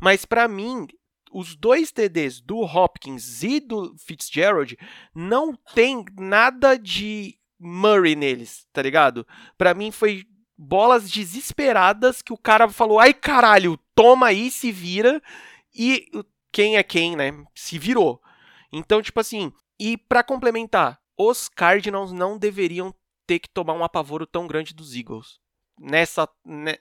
mas para mim, os dois TDs do Hopkins e do Fitzgerald não tem nada de Murray neles, tá ligado? Para mim foi bolas desesperadas que o cara falou: "Ai, caralho, toma aí, se vira". E quem é quem, né? Se virou. Então, tipo assim, e para complementar, os Cardinals não deveriam ter que tomar um apavoro tão grande dos Eagles nessa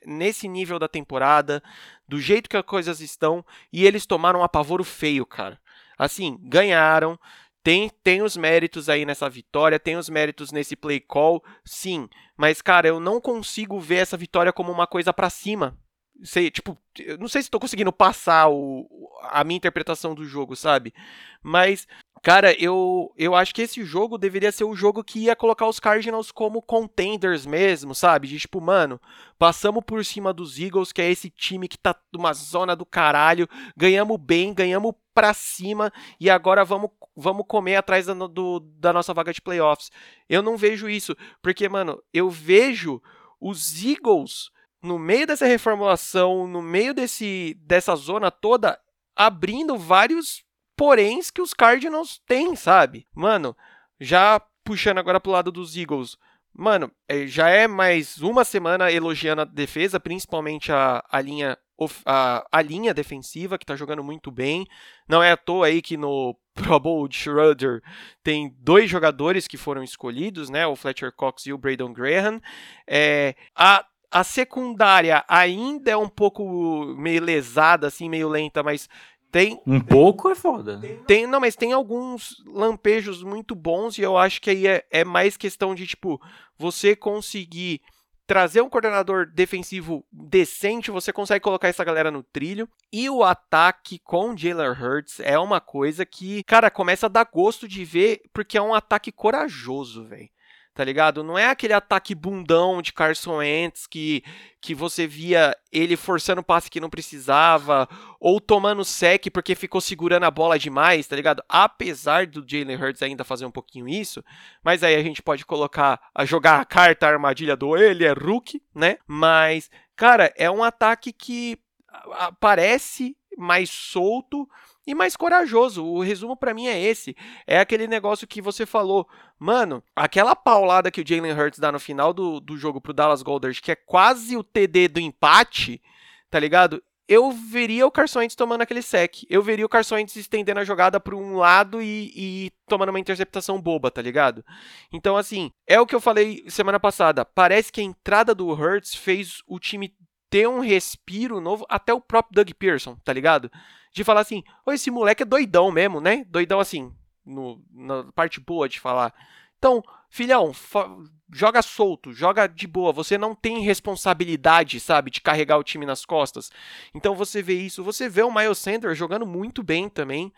nesse nível da temporada, do jeito que as coisas estão, e eles tomaram um apavoro feio, cara. Assim, ganharam, tem, tem os méritos aí nessa vitória, tem os méritos nesse play call, sim. Mas, cara, eu não consigo ver essa vitória como uma coisa para cima. Sei, tipo, não sei se estou conseguindo passar o, a minha interpretação do jogo, sabe? Mas Cara, eu, eu acho que esse jogo deveria ser o jogo que ia colocar os Cardinals como contenders mesmo, sabe? De tipo, mano, passamos por cima dos Eagles, que é esse time que tá numa zona do caralho, ganhamos bem, ganhamos pra cima e agora vamos, vamos comer atrás da, do, da nossa vaga de playoffs. Eu não vejo isso, porque, mano, eu vejo os Eagles no meio dessa reformulação, no meio desse, dessa zona toda, abrindo vários poréns que os Cardinals têm, sabe? Mano, já puxando agora pro lado dos Eagles. Mano, é, já é mais uma semana elogiando a defesa, principalmente a, a linha a, a linha defensiva, que tá jogando muito bem. Não é à toa aí que no Pro Bowl de Schroeder tem dois jogadores que foram escolhidos, né? O Fletcher Cox e o Braden Graham. É, a, a secundária ainda é um pouco meio lesada, assim, meio lenta, mas tem. Um pouco é foda. Tem, não, mas tem alguns lampejos muito bons e eu acho que aí é, é mais questão de, tipo, você conseguir trazer um coordenador defensivo decente, você consegue colocar essa galera no trilho. E o ataque com Jalen Hurts é uma coisa que, cara, começa a dar gosto de ver, porque é um ataque corajoso, velho tá ligado? Não é aquele ataque bundão de Carson Wentz que, que você via ele forçando passe que não precisava, ou tomando sec porque ficou segurando a bola demais, tá ligado? Apesar do Jalen Hurts ainda fazer um pouquinho isso, mas aí a gente pode colocar a jogar a carta a armadilha do ele é rookie, né? Mas, cara, é um ataque que parece mais solto, e mais corajoso. O resumo para mim é esse. É aquele negócio que você falou. Mano, aquela paulada que o Jalen Hurts dá no final do, do jogo pro Dallas Golders, que é quase o TD do empate, tá ligado? Eu veria o Carson Wentz tomando aquele sec. Eu veria o Carson Wentz estendendo a jogada para um lado e, e tomando uma interceptação boba, tá ligado? Então, assim, é o que eu falei semana passada. Parece que a entrada do Hurts fez o time ter um respiro novo, até o próprio Doug Pearson, tá ligado? De falar assim, oh, esse moleque é doidão mesmo, né? Doidão assim, no, na parte boa de falar. Então, filhão, joga solto, joga de boa. Você não tem responsabilidade, sabe, de carregar o time nas costas. Então você vê isso. Você vê o Miles Sanders jogando muito bem também.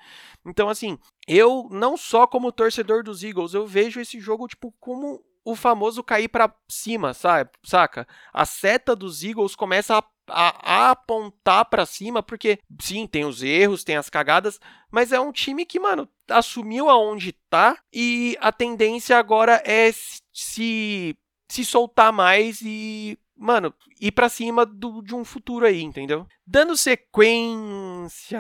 Então, assim, eu não só como torcedor dos Eagles, eu vejo esse jogo, tipo, como o famoso cair para cima, sabe? Saca? A seta dos Eagles começa a a, a apontar para cima, porque sim, tem os erros, tem as cagadas, mas é um time que, mano, assumiu aonde tá e a tendência agora é se, se soltar mais e, mano, ir para cima do, de um futuro aí, entendeu? Dando sequência,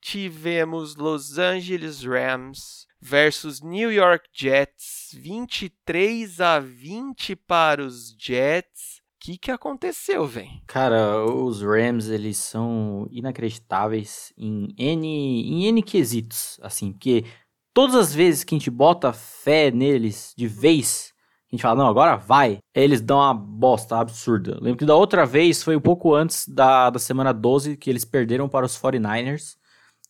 tivemos Los Angeles Rams versus New York Jets, 23 a 20 para os Jets que que aconteceu, velho? Cara, os Rams, eles são inacreditáveis em N, em N quesitos, assim, porque todas as vezes que a gente bota fé neles de vez, a gente fala, não, agora vai, eles dão uma bosta absurda. Lembro que da outra vez foi um pouco antes da, da semana 12 que eles perderam para os 49ers.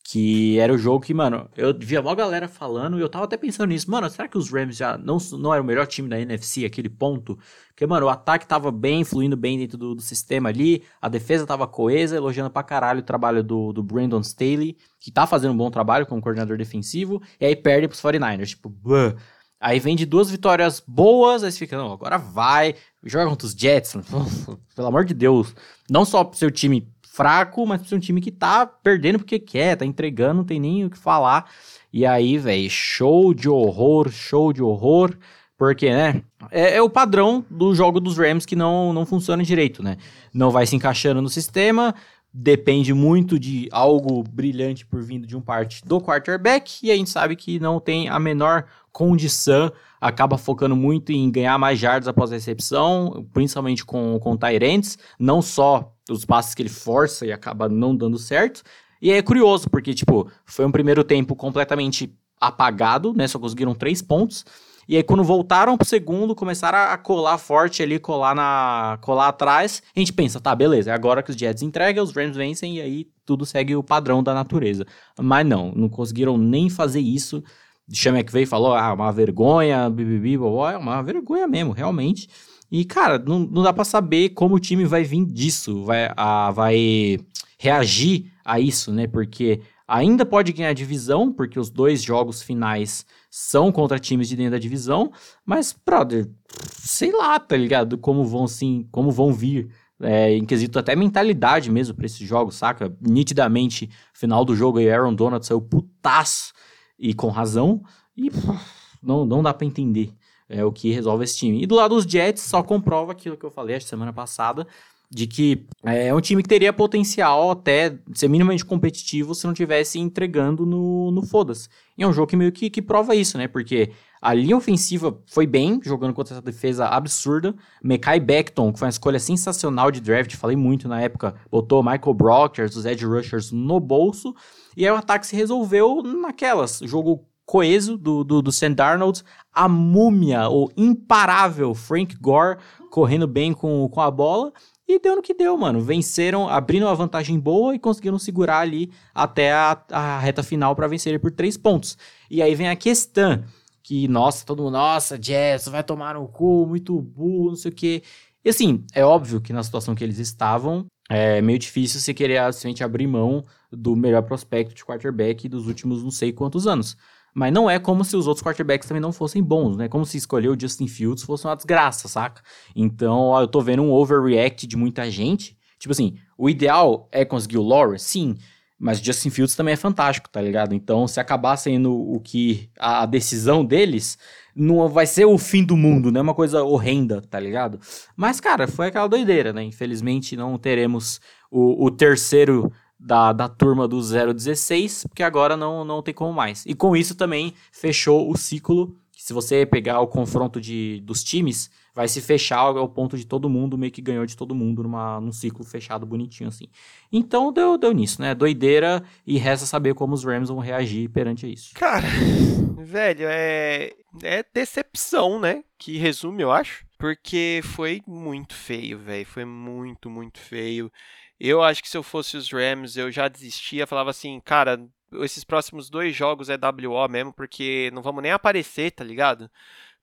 Que era o jogo que, mano, eu via uma galera falando e eu tava até pensando nisso. Mano, será que os Rams já não, não era o melhor time da NFC, aquele ponto? Porque, mano, o ataque tava bem, fluindo bem dentro do, do sistema ali, a defesa tava coesa, elogiando pra caralho o trabalho do, do Brandon Staley, que tá fazendo um bom trabalho como coordenador defensivo, e aí perde pros 49ers. Tipo, bleh. Aí vem de duas vitórias boas, aí você fica, não, agora vai, joga contra os Jets, pelo amor de Deus. Não só pro seu time fraco, mas pra um time que tá perdendo porque quer, tá entregando, não tem nem o que falar. E aí, velho, show de horror, show de horror. Porque, né? É, é, o padrão do jogo dos Rams que não, não funciona direito, né? Não vai se encaixando no sistema, depende muito de algo brilhante por vindo de um parte do quarterback, e a gente sabe que não tem a menor condição, acaba focando muito em ganhar mais jardas após a recepção, principalmente com, com Tyrants, não só os passes que ele força e acaba não dando certo. E é curioso, porque, tipo, foi um primeiro tempo completamente apagado, né? Só conseguiram três pontos. E aí, quando voltaram pro segundo, começaram a colar forte ali, colar, na, colar atrás. A gente pensa, tá, beleza, é agora que os Jets entregam, os Rams vencem e aí tudo segue o padrão da natureza. Mas não, não conseguiram nem fazer isso. Chama que veio e falou, ah, uma vergonha, bibibi, é uma vergonha mesmo, realmente. E, cara, não, não dá para saber como o time vai vir disso, vai, a, vai reagir a isso, né? Porque ainda pode ganhar divisão, porque os dois jogos finais são contra times de dentro da divisão, mas, brother, sei lá, tá ligado? Como vão sim, como vão vir. É, em quesito até mentalidade mesmo para esses jogos, saca? Nitidamente, final do jogo aí, Aaron Donald saiu putaço e com razão, e não, não dá para entender é, o que resolve esse time. E do lado dos Jets, só comprova aquilo que eu falei a semana passada, de que é um time que teria potencial até ser minimamente competitivo se não tivesse entregando no, no foda-se. E é um jogo que meio que, que prova isso, né? Porque a linha ofensiva foi bem, jogando contra essa defesa absurda. Mekai Beckton, que foi uma escolha sensacional de draft, falei muito na época, botou Michael Brockers, os edge rushers no bolso. E aí o ataque se resolveu naquelas. Jogo coeso do, do, do Darnold, a múmia, o imparável Frank Gore correndo bem com, com a bola. E deu no que deu, mano. Venceram, abrindo uma vantagem boa e conseguiram segurar ali até a, a reta final para vencer por três pontos. E aí vem a questão que, nossa, todo mundo, nossa, Jets, vai tomar no cu, muito burro, não sei o quê. E assim, é óbvio que na situação que eles estavam, é meio difícil você querer simplesmente abrir mão do melhor prospecto de quarterback dos últimos não sei quantos anos. Mas não é como se os outros quarterbacks também não fossem bons, né? Como se escolher o Justin Fields fosse uma desgraça, saca? Então, ó, eu tô vendo um overreact de muita gente. Tipo assim, o ideal é conseguir o Lawrence, sim. Mas o Justin Fields também é fantástico, tá ligado? Então, se acabar sendo o que a decisão deles, não vai ser o fim do mundo, né? Uma coisa horrenda, tá ligado? Mas, cara, foi aquela doideira, né? Infelizmente, não teremos o, o terceiro da, da turma do 016, porque agora não, não tem como mais. E com isso também fechou o ciclo. Se você pegar o confronto de, dos times, vai se fechar ao ponto de todo mundo meio que ganhou de todo mundo numa, num ciclo fechado bonitinho assim. Então deu, deu nisso, né? Doideira e resta saber como os Rams vão reagir perante isso. Cara, velho, é, é decepção, né? Que resume, eu acho. Porque foi muito feio, velho. Foi muito, muito feio. Eu acho que se eu fosse os Rams, eu já desistia, falava assim, cara, esses próximos dois jogos é WO mesmo, porque não vamos nem aparecer, tá ligado?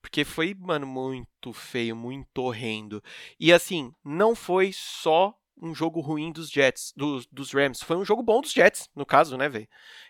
Porque foi, mano, muito feio, muito horrendo. E assim, não foi só um jogo ruim dos Jets, dos, dos Rams. Foi um jogo bom dos Jets, no caso, né, velho?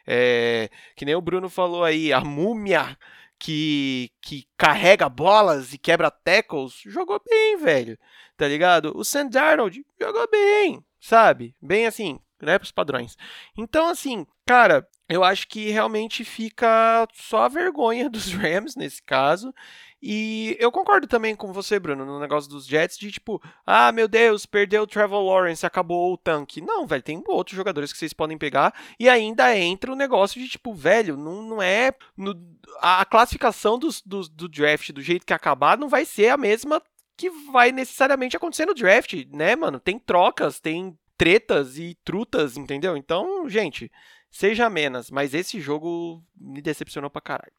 É, que nem o Bruno falou aí, a múmia que, que carrega bolas e quebra tackles, jogou bem, velho. Tá ligado? O Sam Darnold jogou bem sabe? Bem assim, né, pros padrões. Então, assim, cara, eu acho que realmente fica só a vergonha dos Rams nesse caso. E eu concordo também com você, Bruno, no negócio dos Jets, de tipo, ah, meu Deus, perdeu o Trevor Lawrence, acabou o tanque. Não, velho, tem outros jogadores que vocês podem pegar e ainda entra o negócio de tipo, velho, não, não é. No, a classificação dos, dos, do draft do jeito que acabar não vai ser a mesma que vai necessariamente acontecer no draft, né, mano? Tem trocas, tem tretas e trutas, entendeu? Então, gente, seja menos, mas esse jogo me decepcionou pra caralho.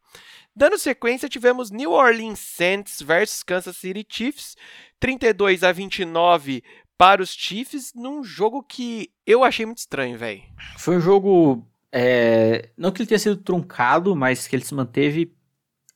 Dando sequência, tivemos New Orleans Saints versus Kansas City Chiefs, 32 a 29 para os Chiefs, num jogo que eu achei muito estranho, velho. Foi um jogo, é... não que ele tenha sido truncado, mas que ele se manteve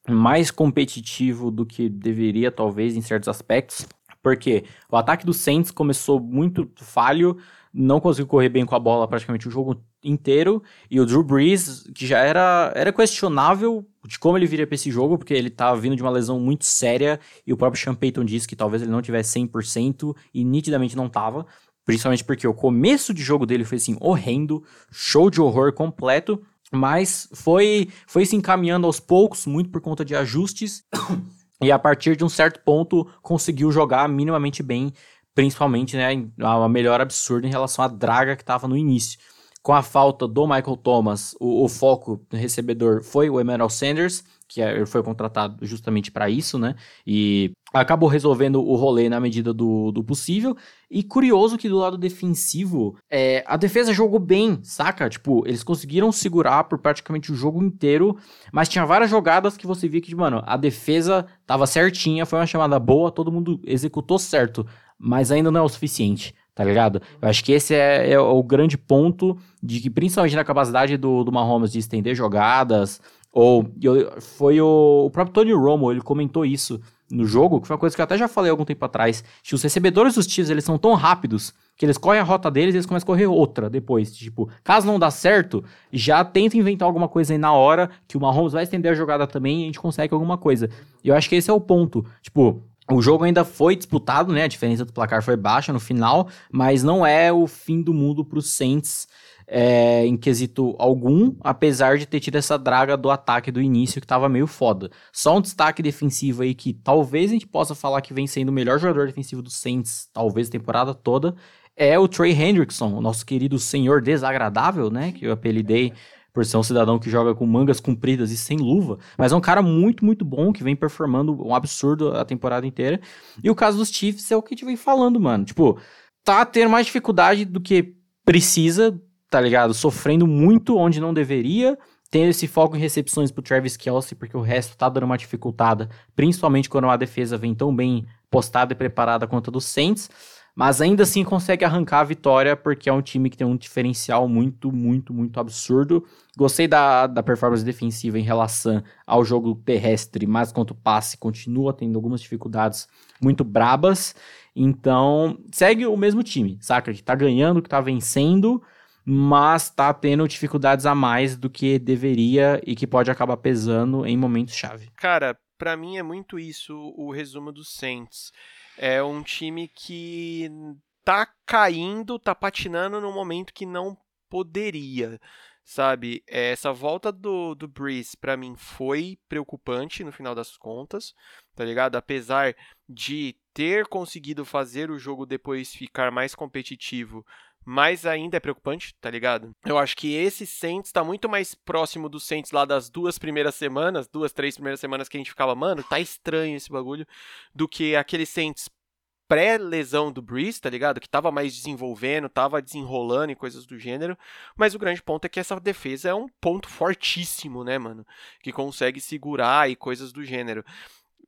mais competitivo do que deveria, talvez, em certos aspectos. Porque o ataque do Saints começou muito falho, não conseguiu correr bem com a bola praticamente o jogo inteiro. E o Drew Brees, que já era, era questionável de como ele viria para esse jogo, porque ele estava vindo de uma lesão muito séria. E o próprio Sean Payton disse que talvez ele não tivesse 100% e nitidamente não estava. Principalmente porque o começo de jogo dele foi assim horrendo, show de horror completo. Mas foi, foi se encaminhando aos poucos, muito por conta de ajustes. E a partir de um certo ponto conseguiu jogar minimamente bem, principalmente né, a melhor absurda em relação à draga que estava no início. Com a falta do Michael Thomas, o, o foco do recebedor foi o Emmanuel Sanders, que é, foi contratado justamente para isso, né? E acabou resolvendo o rolê na medida do, do possível. E curioso que do lado defensivo, é, a defesa jogou bem, saca? Tipo, eles conseguiram segurar por praticamente o jogo inteiro, mas tinha várias jogadas que você via que, mano, a defesa tava certinha, foi uma chamada boa, todo mundo executou certo, mas ainda não é o suficiente tá ligado? Eu acho que esse é, é, o grande ponto de que, principalmente na capacidade do, do Mahomes de estender jogadas, ou foi o, o próprio Tony Romo, ele comentou isso no jogo, que foi uma coisa que eu até já falei algum tempo atrás, que os recebedores dos Chiefs, eles são tão rápidos que eles correm a rota deles e eles começam a correr outra depois. Tipo, caso não dá certo, já tenta inventar alguma coisa aí na hora, que o Mahomes vai estender a jogada também e a gente consegue alguma coisa. E eu acho que esse é o ponto. Tipo, o jogo ainda foi disputado, né? A diferença do placar foi baixa no final, mas não é o fim do mundo para os Saints é, em quesito algum, apesar de ter tido essa draga do ataque do início que tava meio foda. Só um destaque defensivo aí que talvez a gente possa falar que vem sendo o melhor jogador defensivo do Saints, talvez a temporada toda, é o Trey Hendrickson, o nosso querido senhor desagradável, né? Que eu apelidei por ser um cidadão que joga com mangas compridas e sem luva, mas é um cara muito, muito bom, que vem performando um absurdo a temporada inteira. E o caso dos Chiefs é o que a gente vem falando, mano. Tipo, tá tendo mais dificuldade do que precisa, tá ligado? Sofrendo muito onde não deveria, tendo esse foco em recepções pro Travis Kelsey, porque o resto tá dando uma dificultada, principalmente quando a defesa vem tão bem postada e preparada quanto a do Saints mas ainda assim consegue arrancar a vitória porque é um time que tem um diferencial muito, muito, muito absurdo. Gostei da, da performance defensiva em relação ao jogo terrestre, mas quanto passe continua tendo algumas dificuldades muito brabas. Então, segue o mesmo time, saca? Que tá ganhando, que tá vencendo, mas tá tendo dificuldades a mais do que deveria e que pode acabar pesando em momentos chave. Cara, para mim é muito isso o resumo dos Saints. É um time que tá caindo, tá patinando no momento que não poderia, sabe? Essa volta do, do Breeze, para mim, foi preocupante no final das contas, tá ligado? Apesar de ter conseguido fazer o jogo depois ficar mais competitivo, mas ainda é preocupante, tá ligado? Eu acho que esse Saints tá muito mais próximo do Saints lá das duas primeiras semanas, duas, três primeiras semanas que a gente ficava, mano, tá estranho esse bagulho, do que aquele Saints pré-lesão do Breeze, tá ligado? Que tava mais desenvolvendo, tava desenrolando e coisas do gênero. Mas o grande ponto é que essa defesa é um ponto fortíssimo, né, mano? Que consegue segurar e coisas do gênero.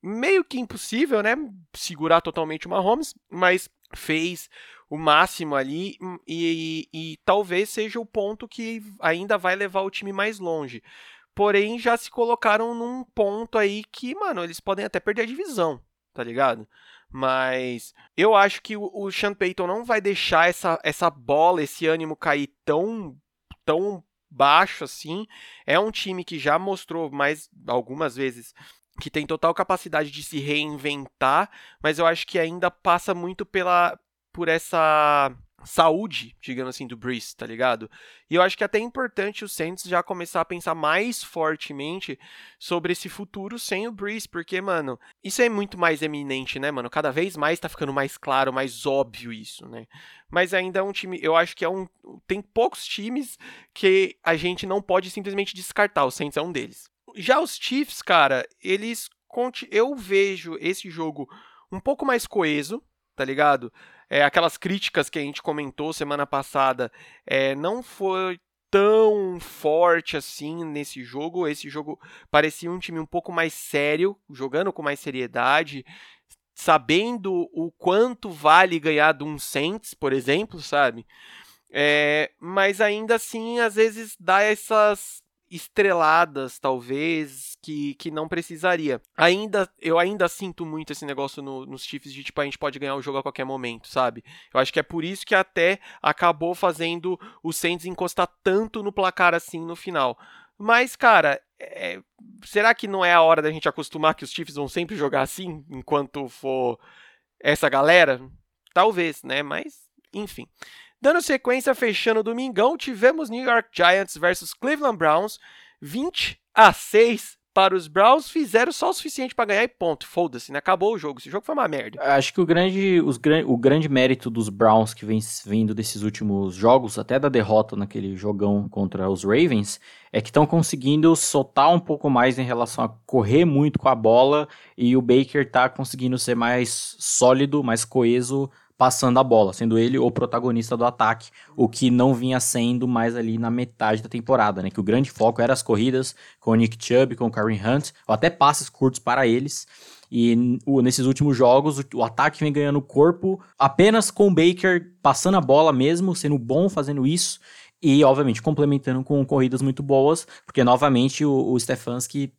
Meio que impossível, né? Segurar totalmente o Mahomes, mas fez o máximo ali e, e, e, talvez seja o ponto que ainda vai levar o time mais longe. Porém, já se colocaram num ponto aí que, mano, eles podem até perder a divisão, tá ligado? Mas eu acho que o, o Sean Payton não vai deixar essa, essa bola, esse ânimo cair tão, tão baixo assim. É um time que já mostrou mais algumas vezes que tem total capacidade de se reinventar, mas eu acho que ainda passa muito pela por essa saúde, digamos assim, do Breeze, tá ligado? E eu acho que é até importante o Saints já começar a pensar mais fortemente sobre esse futuro sem o Breeze, porque, mano, isso é muito mais eminente, né, mano? Cada vez mais tá ficando mais claro, mais óbvio isso, né? Mas ainda é um time, eu acho que é um. Tem poucos times que a gente não pode simplesmente descartar, o Saints é um deles. Já os Chiefs, cara, eles. Eu vejo esse jogo um pouco mais coeso, tá ligado? É, aquelas críticas que a gente comentou semana passada é, não foi tão forte assim nesse jogo. Esse jogo parecia um time um pouco mais sério, jogando com mais seriedade, sabendo o quanto vale ganhar de um Saints, por exemplo, sabe? É, mas ainda assim, às vezes dá essas estreladas, talvez, que, que não precisaria. Ainda, eu ainda sinto muito esse negócio no, nos Chiefs de tipo, a gente pode ganhar o jogo a qualquer momento, sabe? Eu acho que é por isso que até acabou fazendo o Saints encostar tanto no placar assim no final. Mas, cara, é, será que não é a hora da gente acostumar que os Chiefs vão sempre jogar assim enquanto for essa galera? Talvez, né? Mas, enfim. Dando sequência, fechando o domingão, tivemos New York Giants versus Cleveland Browns, 20 a 6 para os Browns, fizeram só o suficiente para ganhar e ponto. Foda-se, né? Acabou o jogo. Esse jogo foi uma merda. Acho que o grande, os, o grande mérito dos Browns que vem vindo desses últimos jogos, até da derrota naquele jogão contra os Ravens, é que estão conseguindo soltar um pouco mais em relação a correr muito com a bola e o Baker tá conseguindo ser mais sólido, mais coeso passando a bola, sendo ele o protagonista do ataque, o que não vinha sendo mais ali na metade da temporada, né? Que o grande foco era as corridas com o Nick Chubb, com o Kareem Hunt, ou até passes curtos para eles. E o, nesses últimos jogos, o, o, ataque vem ganhando corpo apenas com o Baker passando a bola mesmo, sendo bom fazendo isso. E, obviamente, complementando com corridas muito boas, porque, novamente, o, o Stefanski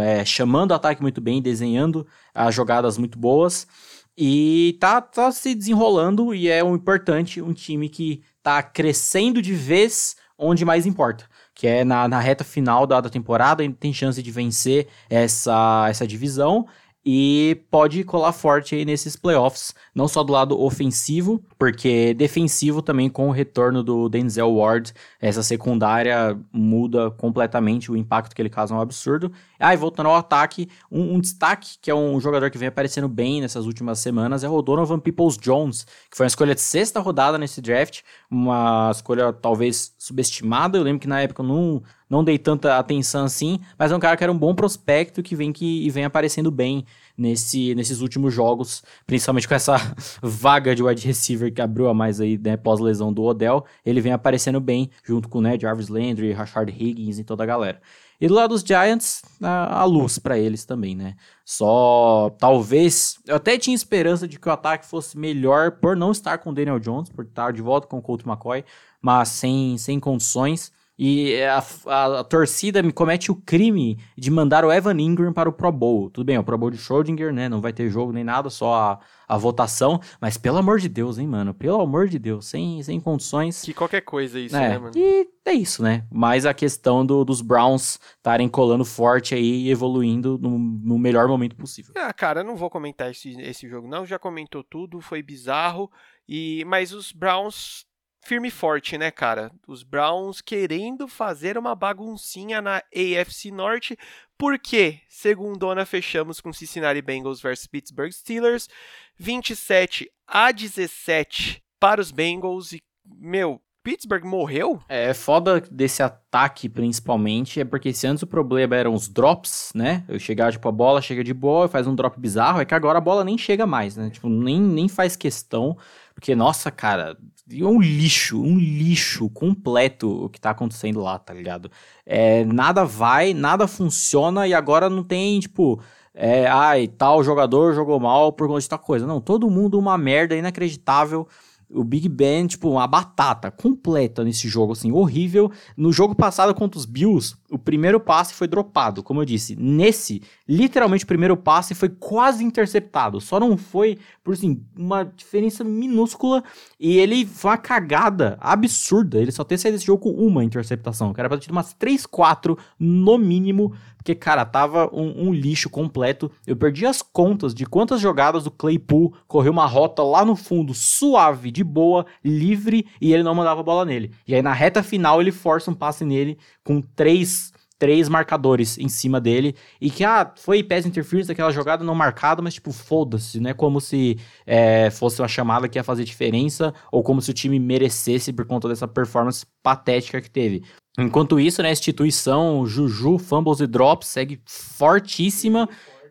é, chamando o ataque muito bem, desenhando as jogadas muito boas. E tá, tá se desenrolando e é um importante, um time que tá crescendo de vez onde mais importa. Que é na, na reta final da, da temporada, tem chance de vencer essa, essa divisão e pode colar forte aí nesses playoffs, não só do lado ofensivo, porque defensivo também com o retorno do Denzel Ward, essa secundária muda completamente, o impacto que ele causa é um absurdo. Ah, e voltando ao ataque, um, um, destaque que é um jogador que vem aparecendo bem nessas últimas semanas é o Donovan Peoples-Jones, que foi uma escolha de sexta rodada nesse draft, uma escolha talvez subestimada, eu lembro que na época eu não não dei tanta atenção assim, mas é um cara que era um bom prospecto que vem que e vem aparecendo bem nesse, nesses últimos jogos, principalmente com essa vaga de wide receiver que abriu a mais aí, né, pós-lesão do Odell, ele vem aparecendo bem, junto com, né, Jarvis Landry, Rashard Higgins e toda a galera. E do lado dos Giants, a, a luz para eles também, né? Só talvez. Eu até tinha esperança de que o ataque fosse melhor por não estar com o Daniel Jones, por estar de volta com o Colt McCoy, mas sem, sem condições. E a, a, a, torcida me comete o crime de mandar o Evan Ingram para o Pro Bowl. Tudo bem, é o Pro Bowl de Schrödinger, né? Não vai ter jogo nem nada, só a, a votação. Mas pelo amor de Deus, hein, mano? Pelo amor de Deus, sem, sem condições. Que qualquer coisa isso, é, né, mano? E é isso, né? Mas a questão do, dos Browns estarem colando forte aí e evoluindo no, no, melhor momento possível. Ah, cara, eu não vou comentar esse, esse jogo, não. Já comentou tudo, foi bizarro. E, mas os Browns firme e forte, né, cara? Os Browns querendo fazer uma baguncinha na AFC Norte, porque, segundona, fechamos com Cincinnati Bengals versus Pittsburgh Steelers, 27 a 17 para os Bengals e, meu, Pittsburgh morreu? É foda desse ataque, principalmente, é porque se antes o problema eram os drops, né? Eu chegar, tipo, a bola chega de boa, faz um drop bizarro, é que agora a bola nem chega mais, né? Tipo, nem, nem faz questão, porque, nossa, cara, é um lixo, um lixo completo o que tá acontecendo lá, tá ligado? É, nada vai, nada funciona e agora não tem, tipo, é, ai, tal jogador jogou mal por conta de tal coisa. Não, todo mundo uma merda inacreditável o Big Ben, tipo, uma batata completa nesse jogo, assim, horrível. No jogo passado contra os Bills, o primeiro passe foi dropado, como eu disse. Nesse, literalmente, o primeiro passe foi quase interceptado. Só não foi, por assim, uma diferença minúscula. E ele foi uma cagada absurda. Ele só ter saído desse jogo com uma interceptação. Era pra ter tido umas 3, 4 no mínimo. Porque, cara, tava um, um, lixo completo. Eu perdi as contas de quantas jogadas do Claypool correu uma rota lá no fundo, suave, de boa, livre, e ele não mandava a bola nele. E aí na reta final ele força um passe nele com três três marcadores em cima dele e que, ah, foi pass interference daquela jogada não marcada, mas tipo, foda-se, né? Como se é, fosse uma chamada que ia fazer diferença ou como se o time merecesse por conta dessa performance patética que teve. Enquanto isso, né, a instituição Juju, Fumbles e Drops segue fortíssima.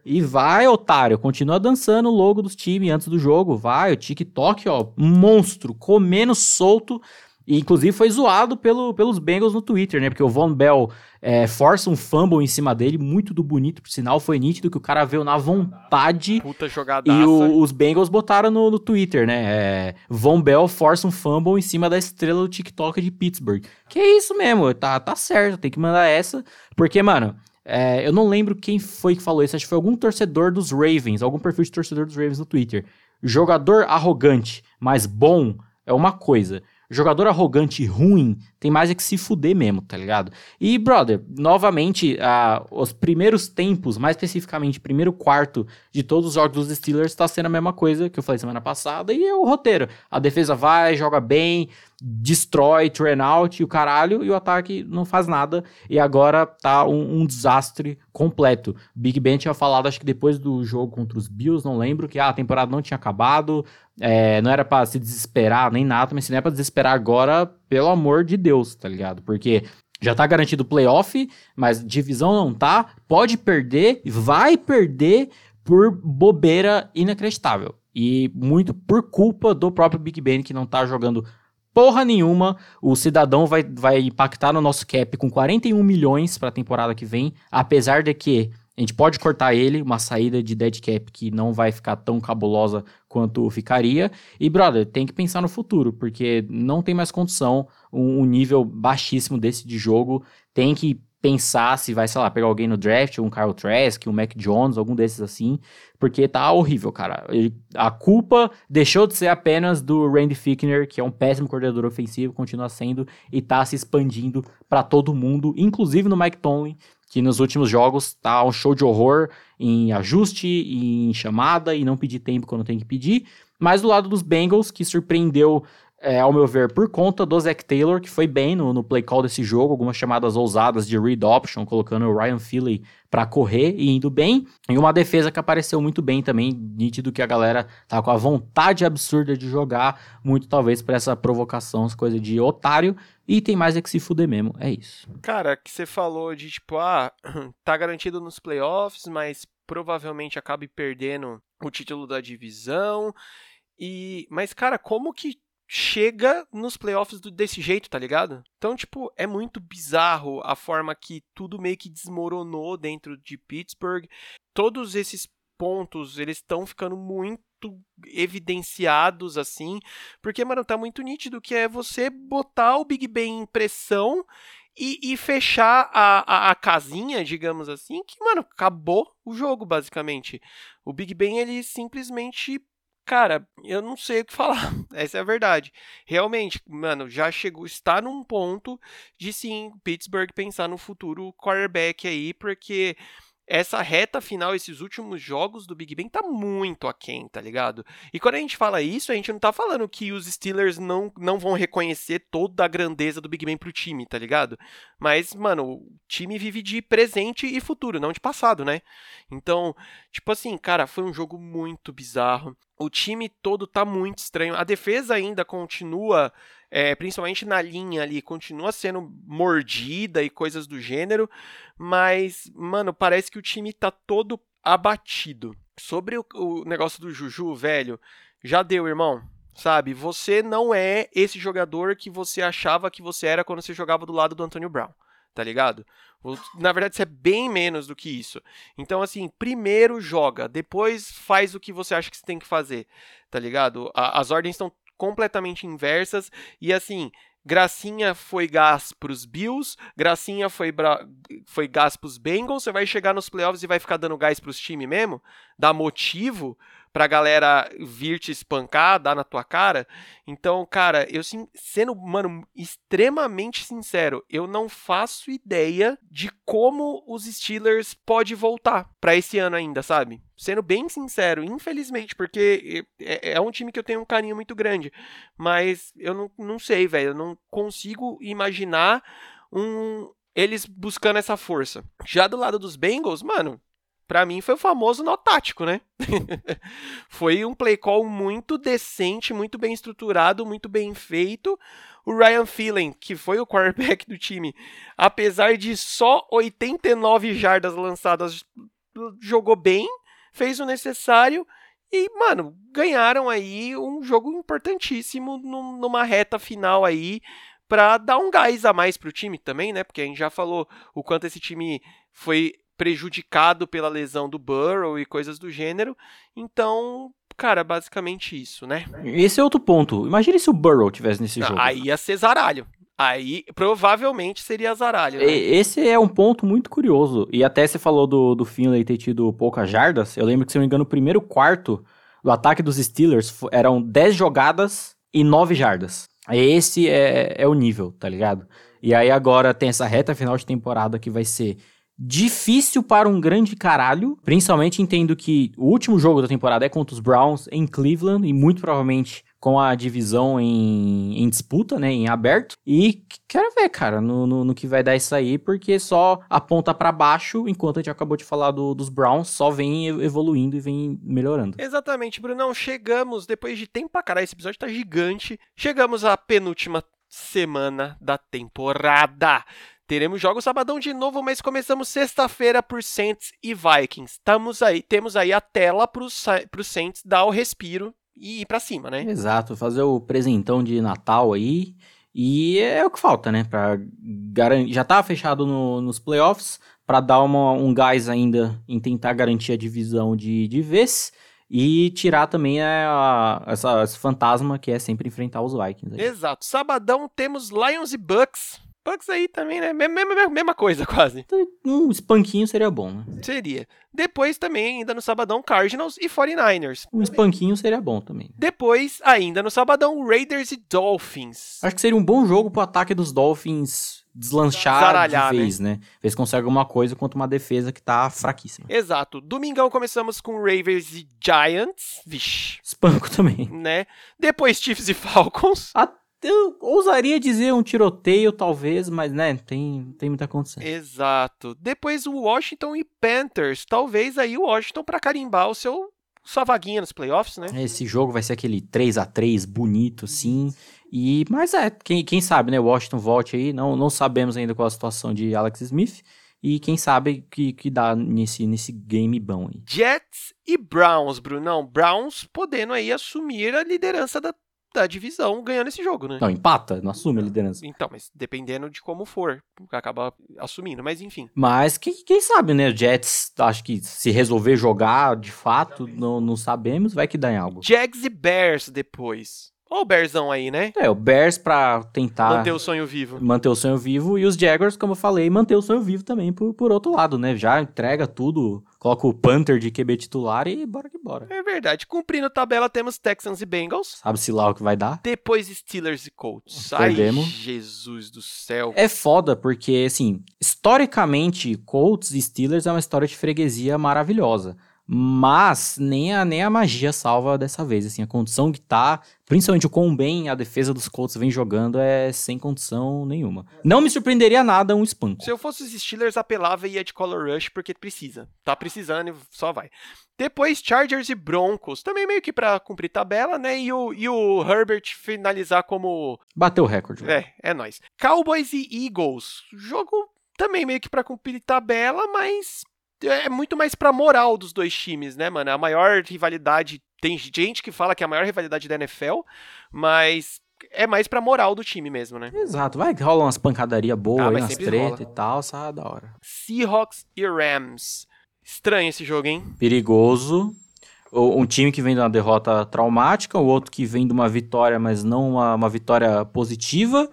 E vai, otário, continua dançando o logo dos times antes do jogo. Vai, o TikTok, ó, monstro, comendo solto. E inclusive foi zoado pelo, pelos Bengals no Twitter, né? Porque o Von Bell é, força um fumble em cima dele, muito do bonito, por sinal, foi nítido que o cara veio na vontade. Puta jogadaça. E o, os Bengals botaram no, no Twitter, né? É, Von Bell força um fumble em cima da estrela do TikTok de Pittsburgh. Que é isso mesmo, tá, tá certo, tem que mandar essa. Porque, mano, é, eu não lembro quem foi que falou isso, acho que foi algum torcedor dos Ravens, algum perfil de torcedor dos Ravens no Twitter. Jogador arrogante, mas bom é uma coisa. Jogador arrogante e ruim tem mais é que se fuder mesmo, tá ligado? E, brother, novamente, uh, os primeiros tempos, mais especificamente, primeiro quarto de todos os jogos dos Steelers tá sendo a mesma coisa que eu falei semana passada e é o roteiro. A defesa vai, joga bem, destrói, train out e o caralho, e o ataque não faz nada. E agora tá um, um desastre completo. Big Ben tinha falado, acho que depois do jogo contra os Bills, não lembro, que ah, a temporada não tinha acabado, é, não era para se desesperar nem nada, mas se não é pra desesperar agora, pelo amor de Deus, tá ligado? Porque já tá garantido o playoff, mas divisão não tá, pode perder, vai perder por bobeira inacreditável. E muito por culpa do próprio Big Ben que não tá jogando porra nenhuma. O cidadão vai, vai impactar no nosso cap com 41 milhões para a temporada que vem, apesar de que a gente pode cortar ele, uma saída de dead cap que não vai ficar tão cabulosa quanto ficaria. E, brother, tem que pensar no futuro, porque não tem mais condição um, um nível baixíssimo desse de jogo. Tem que pensar se vai, sei lá, pegar alguém no draft, um Kyle Trask, um Mac Jones, algum desses assim, porque tá horrível, cara. A culpa deixou de ser apenas do Randy Fickner, que é um péssimo coordenador ofensivo, continua sendo e tá se expandindo para todo mundo, inclusive no Mike Tomlin, que nos últimos jogos tá um show de horror em ajuste, em chamada e não pedir tempo quando tem que pedir. Mas do lado dos Bengals, que surpreendeu é, ao meu ver, por conta do Zach Taylor, que foi bem no, no play call desse jogo, algumas chamadas ousadas de read option, colocando o Ryan Philly para correr e indo bem, e uma defesa que apareceu muito bem também, nítido que a galera tá com a vontade absurda de jogar, muito talvez por essa provocação, as coisas de otário, e tem mais é que se fuder mesmo, é isso. Cara, que você falou de tipo, ah, tá garantido nos playoffs, mas provavelmente acabe perdendo o título da divisão. E, mas cara, como que chega nos playoffs do, desse jeito, tá ligado? Então, tipo, é muito bizarro a forma que tudo meio que desmoronou dentro de Pittsburgh. Todos esses pontos, eles estão ficando muito evidenciados assim, porque, mano, tá muito nítido que é você botar o Big Ben em pressão e, e fechar a, a, a, casinha, digamos assim, que, mano, acabou o jogo, basicamente. O Big Ben, ele simplesmente Cara, eu não sei o que falar. Essa é a verdade. Realmente, mano, já chegou, está num ponto de sim, Pittsburgh pensar no futuro quarterback aí, porque essa reta final, esses últimos jogos do Big Ben tá muito aquém, tá ligado? E quando a gente fala isso, a gente não tá falando que os Steelers não, não vão reconhecer toda a grandeza do Big Ben pro time, tá ligado? Mas, mano, o time vive de presente e futuro, não de passado, né? Então, tipo assim, cara, foi um jogo muito bizarro. O time todo tá muito estranho. A defesa ainda continua é, principalmente na linha ali, continua sendo mordida e coisas do gênero, mas, mano, parece que o time tá todo abatido. Sobre o, o negócio do Juju, velho, já deu, irmão. Sabe, você não é esse jogador que você achava que você era quando você jogava do lado do Antônio Brown tá ligado? Na verdade, você é bem menos do que isso. Então, assim, primeiro joga, depois faz o que você acha que você tem que fazer, tá ligado? A, as ordens estão completamente inversas. E assim, Gracinha foi gás pros Bills, Gracinha foi, bra... foi gás pros Bengals. Você vai chegar nos playoffs e vai ficar dando gás pros times mesmo? Dá motivo pra galera vir te espancar, dar na tua cara. Então, cara, eu sendo, mano, extremamente sincero, eu não faço ideia de como os Steelers pode voltar para esse ano ainda, sabe? Sendo bem sincero, infelizmente, porque é, é, um time que eu tenho um carinho muito grande, mas eu não, não sei, velho, eu não consigo imaginar um eles buscando essa força. Já do lado dos Bengals, mano, para mim foi o famoso nó tático, né? foi um play call muito decente, muito bem estruturado, muito bem feito. O Ryan Phelan, que foi o quarterback do time, apesar de só 89 jardas lançadas, jogou bem, fez o necessário e, mano, ganharam aí um jogo importantíssimo numa reta final aí para dar um gás a mais pro time também, né? Porque a gente já falou o quanto esse time foi prejudicado pela lesão do Burrow e coisas do gênero. Então, cara, basicamente isso, né? Esse é outro ponto. Imagine se o Burrow tivesse nesse Não, jogo. Aí ia ser zaralho. Aí provavelmente seria zaralho. Né? Esse é um ponto muito curioso. E até você falou do, do Finlay ter tido poucas jardas. Eu lembro que, se não me engano, o primeiro quarto do ataque dos Steelers eram 10 jogadas e 9 jardas. Esse é, é o nível, tá ligado? E aí agora tem essa reta final de temporada que vai ser Difícil para um grande caralho. Principalmente entendo que o último jogo da temporada é contra os Browns em Cleveland e muito provavelmente com a divisão em, em disputa, né, em aberto. E quero ver, cara, no, no, no, que vai dar isso aí, porque só aponta para baixo, enquanto a gente acabou de falar do, dos Browns, só vem evoluindo e vem melhorando. Exatamente, Brunão. Chegamos, depois de tempo pra caralho, esse episódio tá gigante. Chegamos à penúltima semana da temporada. Teremos jogos sabadão de novo, mas começamos sexta-feira por Saints e Vikings. Estamos aí, temos aí a tela para os Saints dar o respiro e ir para cima, né? Exato, fazer o presentão de Natal aí. E é o que falta, né? Pra garantir. Já tá fechado no, nos playoffs, para dar uma, um gás ainda em tentar garantir a divisão de, de vez e tirar também a, a, essa, esse fantasma que é sempre enfrentar os Vikings. Aí. Exato. Sabadão temos Lions e Bucks Bucks aí também, né? Mesma, mesma, coisa, quase. Um espanquinho seria bom, né? Seria. Depois também, ainda no sabadão, Cardinals e 49ers. Um espanquinho seria bom também. Depois, ainda no sabadão, Raiders e Dolphins. Acho que seria um bom jogo pro ataque dos Dolphins deslanchar Zaralhar, de vez, né? Ver se consegue alguma coisa contra uma defesa que tá fraquíssima. Exato. Domingão começamos com Ravens e Giants. Vixe, Espanco também. né? Depois Chiefs e Falcons. Eu ousaria dizer um tiroteio, talvez, mas, né, tem, tem muita condição. Exato. Depois o Washington e Panthers. Talvez aí o Washington pra carimbar o seu sua vaguinha nos playoffs, né? Esse jogo vai ser aquele 3 a 3 bonito, sim. E, mas é, quem, quem sabe, né? Washington volte aí. Não, não sabemos ainda qual a situação de Alex Smith. E quem sabe que, que dá nesse, nesse game bom aí. Jets e Browns, Brunão. Browns podendo aí assumir a liderança da, da divisão ganhando esse jogo, né? Não, empata, não assume a liderança. Então, mas dependendo de como for, acaba assumindo, mas enfim. Mas quem, quem sabe, né? O Jets, acho que se resolver jogar de fato, não, não sabemos, vai que dá em algo. Jags e Bears depois. Ó o Bearzão aí, né? É, o Bears pra tentar Manter o sonho vivo. manter o sonho vivo e os Jaguars, como eu falei, manter o sonho vivo também por, por outro lado, né? Já entrega tudo, coloca o Panther de QB titular e bora que bora. É verdade. Cumprindo a tabela, temos Texans e Bengals. Sabe-se lá o que vai dar? Depois Steelers e Colts. Ai, Perdemos. Jesus do céu. É foda, porque, assim, historicamente, Colts e Steelers é uma história de freguesia maravilhosa. Mas nem a, nem a magia salva dessa vez. Assim, a condição que tá, principalmente o quão bem a defesa dos Colts vem jogando, é sem condição nenhuma. Não me surpreenderia nada um espanco. Se eu fosse os Steelers, apelava e ia de Color Rush porque precisa. Tá precisando e só vai. Depois, Chargers e Broncos. Também meio que pra cumprir tabela, né? E o, e o Herbert finalizar como. Bateu o recorde. É, é nóis. Cowboys e Eagles. Jogo também meio que pra cumprir tabela, mas é muito mais pra moral dos dois times, né, mano? A maior rivalidade. Tem gente que fala que é a maior rivalidade da NFL, mas é mais pra moral do time mesmo, né? Exato, vai que rola umas pancadaria boas Ah, aí, mas umas treta rola. e tal, sabe? Da hora. Seahawks e Rams. Estranho esse jogo, hein? Perigoso. Um time que vem de uma derrota traumática, o outro que vem de uma vitória, mas não uma, uma vitória positiva.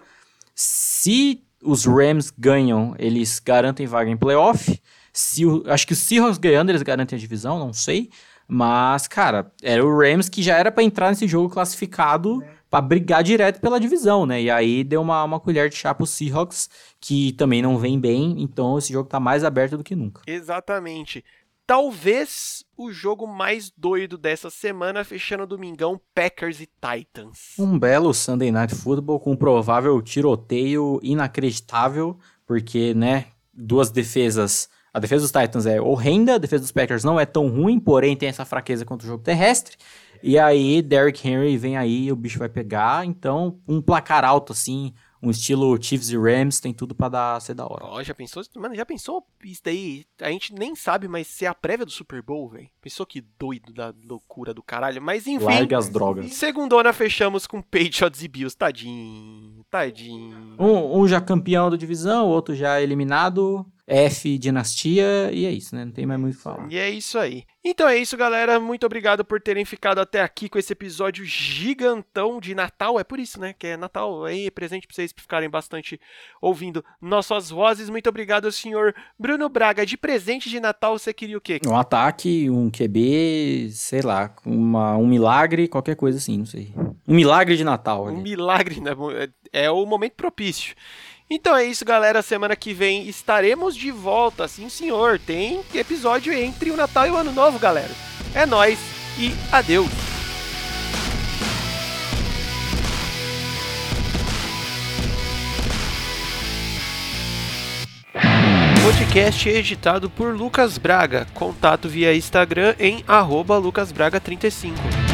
Se os Rams ganham, eles garantem vaga em playoff. Se o- acho que os Seahawks ganhando, eles garantem a divisão, não sei. Mas, cara, era o Rams que já era pra entrar nesse jogo classificado pra brigar direto pela divisão, né? E aí deu uma, uma colher de chá pro Seahawks, que também não vem bem. Então esse jogo tá mais aberto do que nunca. Exatamente. Talvez o jogo mais doido dessa semana, fechando o domingão, Packers e Titans. Um belo Sunday Night Football com um provável tiroteio inacreditável, porque, né, duas defesas. A defesa dos Titans é horrenda, a defesa dos Packers não é tão ruim, porém tem essa fraqueza contra o jogo terrestre. E aí, Derrick Henry vem aí, o bicho vai pegar. Então, um placar alto, assim, um estilo Chiefs e Rams, tem tudo pra dar, ser da hora. Ó, já pensou? Mano, já pensou isso daí? A gente nem sabe, mas se é a prévia do Super Bowl, velho. Pensou que doido da loucura do caralho. Mas enfim. Larga as drogas. Segundona fechamos com Patriots e Bills. Tadinho. Tadinho. Um, um já campeão da divisão, o outro já eliminado. F, dinastia, e é isso, né? Não tem mais muito o que falar. E é isso aí. Então é isso, galera. Muito obrigado por terem ficado até aqui com esse episódio gigantão de Natal. É por isso, né? Que é Natal aí, presente pra vocês ficarem bastante ouvindo nossas vozes. Muito obrigado, senhor Bruno Braga. De presente de Natal, você queria o quê? Um ataque, um QB, sei lá, uma, um milagre, qualquer coisa assim, não sei. Um milagre de Natal. Um ali. milagre, né? É o momento propício. Então é isso, galera. Semana que vem estaremos de volta. Sim, senhor. Tem episódio entre o Natal e o Ano Novo, galera. É nóis e adeus. Podcast editado por Lucas Braga. Contato via Instagram em arroba lucasbraga35.